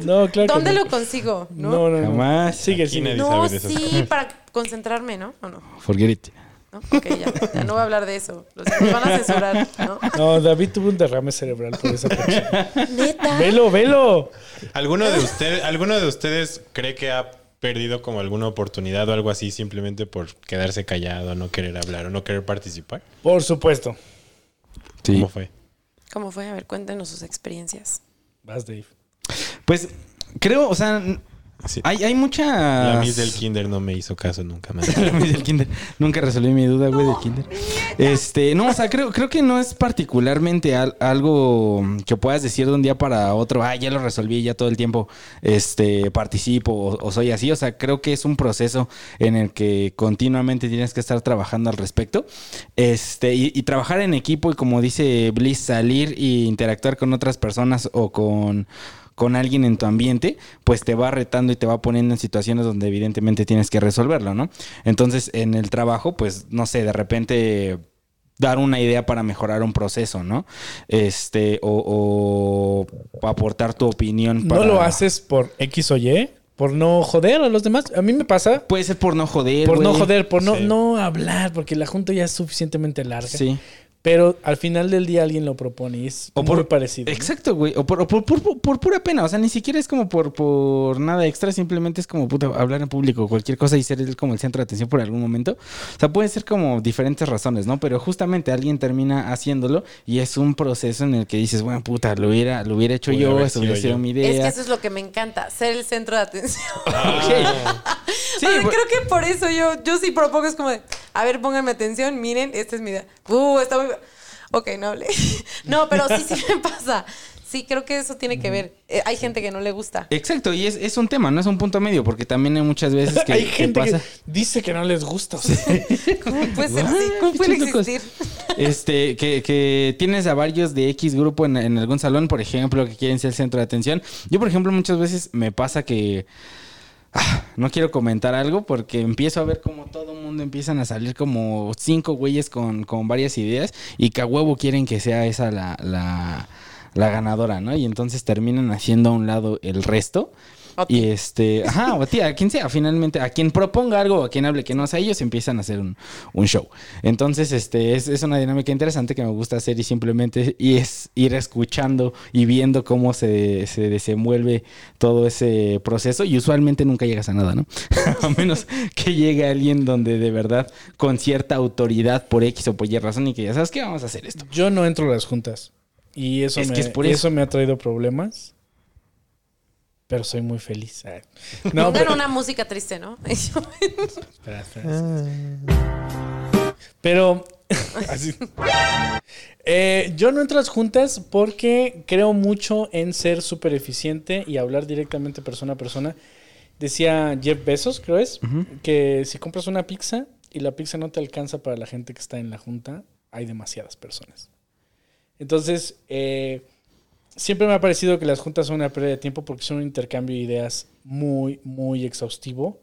no, claro. que ¿Dónde no. lo consigo? ¿no? No, no, no. Jamás. Sigue, nadie No, sí, para concentrarme, ¿no? ¿O no? Forget it. ¿No? Ok, ya, ya no voy a hablar de eso. Los nos van a censurar, ¿no? No, David tuvo un derrame cerebral por esa persona. Neta. ¡Velo, velo! ¿Alguno de, ustedes, ¿Alguno de ustedes cree que ha perdido como alguna oportunidad o algo así simplemente por quedarse callado, no querer hablar o no querer participar? Por supuesto. Sí. ¿Cómo fue? ¿Cómo fue? A ver, cuéntenos sus experiencias. Vas, Dave. Pues creo, o sea, Sí. hay, hay mucha. La Miss del Kinder no me hizo caso nunca más. La Miss del Kinder. Nunca resolví mi duda, güey, del Kinder. Este, no, o sea, creo, creo que no es particularmente al- algo que puedas decir de un día para otro, ah, ya lo resolví, ya todo el tiempo este, participo o, o soy así. O sea, creo que es un proceso en el que continuamente tienes que estar trabajando al respecto. Este, y, y trabajar en equipo y como dice Bliss, salir e interactuar con otras personas o con con alguien en tu ambiente, pues te va retando y te va poniendo en situaciones donde evidentemente tienes que resolverlo, ¿no? Entonces, en el trabajo, pues, no sé, de repente dar una idea para mejorar un proceso, ¿no? Este, o, o aportar tu opinión. ¿No para- lo haces por X o Y? ¿Por no joder a los demás? A mí me pasa Puede ser por no joder. por no joder, por no, Sí. no hablar, porque la junta ya es suficientemente larga. Sí. Pero al final del día alguien lo propone y es O muy por- parecido. Exacto, güey. O por, o por, por- por pura pena. O sea, ni siquiera es como por, por nada extra. Simplemente es como puta, hablar en público, cualquier cosa y ser el- como el centro de atención por algún momento. O sea, pueden ser como diferentes razones, ¿no? Pero justamente alguien termina haciendo y es un proceso en el que dices, bueno, puta, lo hubiera, lo hubiera hecho Pude yo, eso hubiera sido mi Es que idea. eso es lo que me encanta, ser el centro de atención. Sí, o sea, creo que por eso yo, yo sí propongo, es como de, a ver, pónganme atención, miren, esta es mi idea. Uh, está muy... Ok, no hablé. No, pero sí, sí me pasa. Sí, creo que eso tiene que ver. Eh, hay gente que no le gusta. Exacto, y es, es un tema, no es un punto medio, porque también hay muchas veces que, Hay que gente pasa. que dice que no les gusta. o sea. ¿Cómo puede ser así? ¿Cómo puede Pinches locos. existir? Este, que, que tienes a varios de X grupo en, en algún salón, por ejemplo, que quieren ser el centro de atención. Yo, por ejemplo, muchas veces me pasa que ah, no quiero comentar algo porque empiezo a ver como todo el mundo empiezan a salir como cinco güeyes con, con varias ideas y que a huevo quieren que sea esa la, la, la ganadora, ¿no? Y entonces terminan haciendo a un lado el resto. Y este, ajá, o a ti, a quien sea, finalmente, a quien proponga algo a quien hable que no sea ellos, empiezan a hacer un, un show. Entonces, este, es, es una dinámica interesante que me gusta hacer y simplemente y es ir escuchando y viendo cómo se, se desenvuelve todo ese proceso. Y usualmente nunca llegas a nada, ¿no? a menos que llegue alguien donde de verdad, con cierta autoridad por X o por Y razón, y que ya sabes que vamos a hacer esto. Yo no entro a las juntas. Y eso, Es me, que es por y eso. eso me ha traído problemas. Pero soy muy feliz. No, Pongan pero, una música triste, ¿no? Espera, espera. Pero así. Eh, yo no entro a las juntas porque creo mucho en ser súper eficiente y hablar directamente persona a persona. Decía Jeff Bezos, creo es, que si compras una pizza y la pizza no te alcanza para la gente que está en la junta, hay demasiadas personas. Entonces, eh, siempre me ha parecido que las juntas son una pérdida de tiempo porque son un intercambio de ideas muy, muy exhaustivo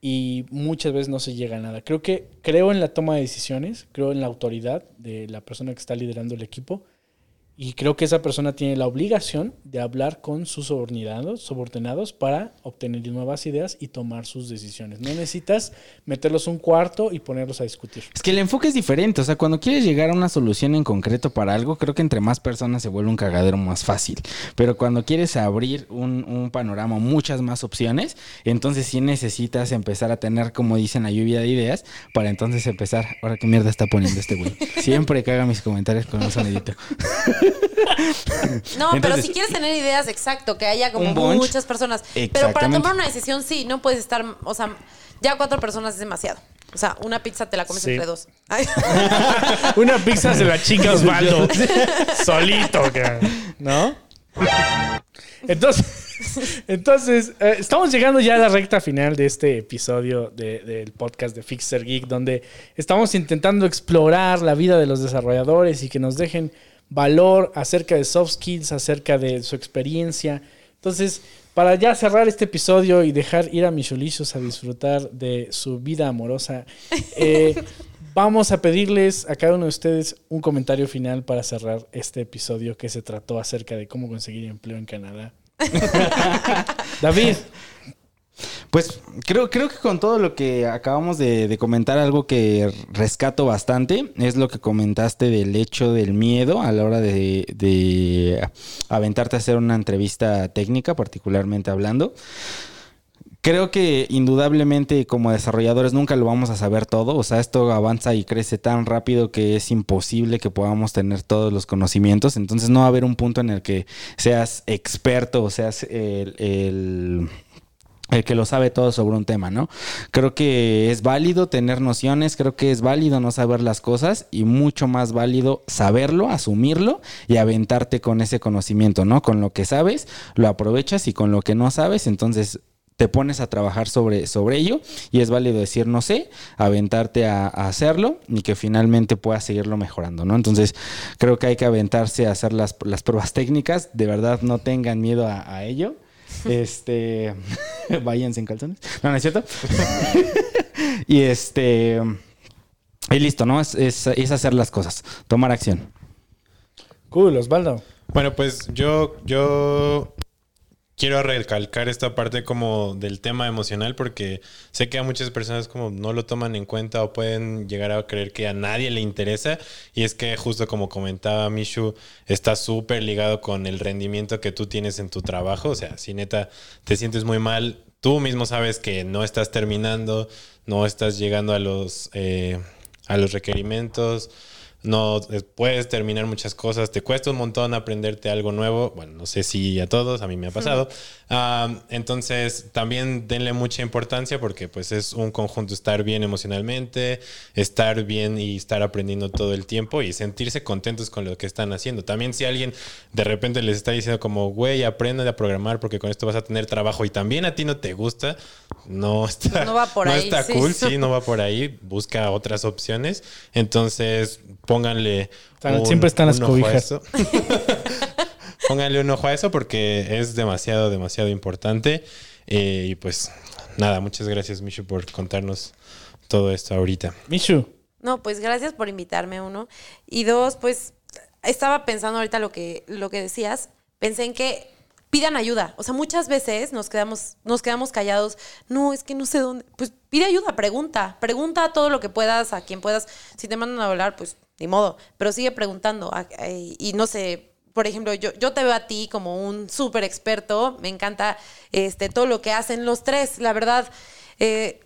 y muchas veces no se llega a nada. Creo que creo en la toma de decisiones, creo en la autoridad de la persona que está liderando el equipo y creo que esa persona tiene la obligación de hablar con sus subordinados, subordinados para obtener nuevas ideas y tomar sus decisiones. No necesitas meterlos un cuarto y ponerlos a discutir. Es que el enfoque es diferente. O sea, cuando quieres llegar a una solución en concreto para algo, creo que entre más personas se vuelve un cagadero más fácil. Pero cuando quieres abrir un, un panorama, muchas más opciones, entonces sí necesitas empezar a tener, como dicen, la lluvia de ideas para entonces empezar. Ahora, ¿qué mierda está poniendo este güey? Siempre caga mis comentarios con un sonidito. No, pero si quieres tener ideas, exacto, que haya como bunch. muchas personas. Pero para tomar una decisión, sí, no puedes estar, o sea, ya cuatro personas es demasiado. O sea, una pizza te la comes Sí. entre dos. Ay. Una pizza se la chinga Osvaldo. Solito, cara. ¿no? Entonces, entonces eh, estamos llegando ya a la recta final de este episodio de- del podcast de Fixer Geek, donde estamos intentando explorar la vida de los desarrolladores y que nos dejen valor acerca de soft skills, acerca de su experiencia. Entonces, para ya cerrar este episodio y dejar ir a mis chulizos a disfrutar de su vida amorosa, eh, vamos a pedirles a cada uno de ustedes un comentario final para cerrar este episodio que se trató acerca de cómo conseguir empleo en Canadá. David, Pues creo, creo que con todo lo que acabamos de, comentar, algo que rescato bastante es lo que comentaste del hecho del miedo a la hora de, aventarte a hacer una entrevista técnica, particularmente hablando. Creo que indudablemente como desarrolladores nunca lo vamos a saber todo, o sea, esto avanza y crece tan rápido que es imposible que podamos tener todos los conocimientos, entonces no va a haber un punto en el que seas experto o seas el el que lo sabe todo sobre un tema, ¿no? Creo que es válido tener nociones, creo que es válido no saber las cosas y mucho más válido saberlo, asumirlo y aventarte con ese conocimiento, ¿no? Con lo que sabes, lo aprovechas y con lo que no sabes, entonces te pones a trabajar sobre, sobre ello y es válido decir no sé, aventarte a, hacerlo y que finalmente puedas seguirlo mejorando, ¿no? Entonces creo que hay que aventarse a hacer las, las pruebas técnicas, de verdad no tengan miedo a ello. Este, váyanse en calzones. No, no es cierto. y este, y listo, ¿no? Es, es, es hacer las cosas, tomar acción. cool, Osvaldo. Bueno, pues yo, yo quiero recalcar esta parte como del tema emocional porque sé que a muchas personas como no lo toman en cuenta o pueden llegar a creer que a nadie le interesa. Y es que justo como comentaba Mishu está súper ligado con el rendimiento que tú tienes en tu trabajo, o sea, si neta te sientes muy mal, tú mismo sabes que no estás terminando, no estás llegando a los, eh, a los requerimientos no eh, puedes terminar muchas cosas, te cuesta un montón aprenderte algo nuevo. Bueno, no sé si a todos, a mí me ha pasado. Ah, entonces, también denle mucha importancia porque pues es un conjunto estar bien emocionalmente, estar bien y estar aprendiendo todo el tiempo y sentirse contentos con lo que están haciendo. También si alguien de repente les está diciendo como, güey, aprende a programar porque con esto vas a tener trabajo y también a ti no te gusta, no está, No va por ahí, está sí. cool, sí, no va por ahí, busca otras opciones. Entontonces, pónganle. Están- siempre están las un cobijas. pónganle un ojo a eso porque es demasiado, demasiado importante. Eh, y pues nada, muchas gracias, Michu, por contarnos todo esto ahorita. Mishu. No, pues gracias por invitarme, uno. Y dos, pues estaba pensando ahorita lo que, lo que decías. Pensé en que pidan ayuda. O sea, muchas veces nos quedamos, nos quedamos callados. No, es que no sé dónde. Pues pide ayuda, pregunta. Pregunta todo lo que puedas, a quien puedas. Si te mandan a volar, pues ni modo. Pero sigue preguntando. A- a- Y no sé, por ejemplo, yo, yo te veo a ti como un súper experto. Me encanta este, todo lo que hacen los tres. La verdad, eh,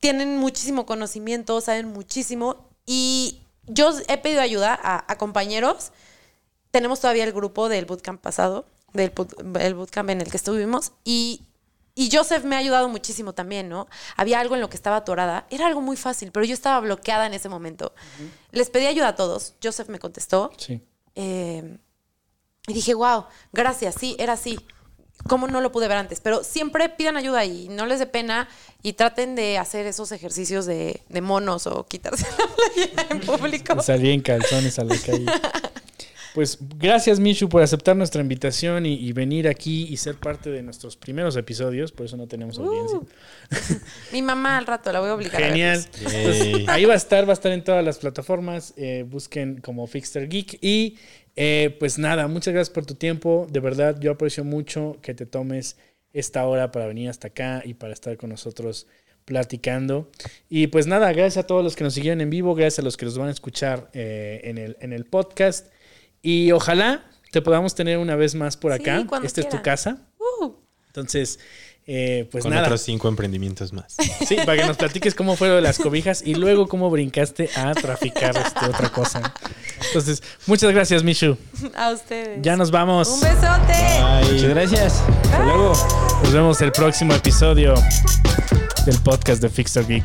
tienen muchísimo conocimiento, saben muchísimo. Y yo he pedido ayuda a, compañeros. Tenemos todavía el grupo del bootcamp pasado, del boot- el bootcamp en el que estuvimos. Y, y Joseph me ha ayudado muchísimo también, ¿no? Había algo en lo que estaba atorada. Era algo muy fácil, pero yo estaba bloqueada en ese momento. Les pedí ayuda a todos. Joseph me contestó. Sí. Eh, y dije, wow, gracias, sí, era así. ¿Cómo no lo pude ver antes? Pero siempre pidan ayuda y no les dé pena y traten de hacer esos ejercicios de, de monos o quitarse la playera en público. Salí en calzones a la calle. Pues gracias, Mishu, por aceptar nuestra invitación y, y venir aquí y ser parte de nuestros primeros episodios. Por eso no tenemos audiencia. Uh, Mi mamá al rato la voy a obligar. a Genial. verlos. Pues, ahí va a estar, va a estar en todas las plataformas. eh, busquen como Fixter Geek. Y eh, pues nada, muchas gracias por tu tiempo. De verdad, yo aprecio mucho que te tomes esta hora para venir hasta acá y para estar con nosotros platicando. Y pues nada, gracias a todos los que nos siguieron en vivo, gracias a los que nos van a escuchar eh, en, el, en el podcast. Y ojalá te podamos tener una vez más por Sí, acá. cuando Esta es tu casa. Uh, Entonces, eh, pues Con nada. otros cinco emprendimientos más. Sí, para que nos platiques cómo fueron las cobijas y luego cómo brincaste a traficar este, otra cosa. Entonces, muchas gracias, Mishu. a ustedes. Ya nos vamos. Un besote. Muchas gracias. Hasta luego. Nos vemos el próximo episodio del podcast de Fixer Geek.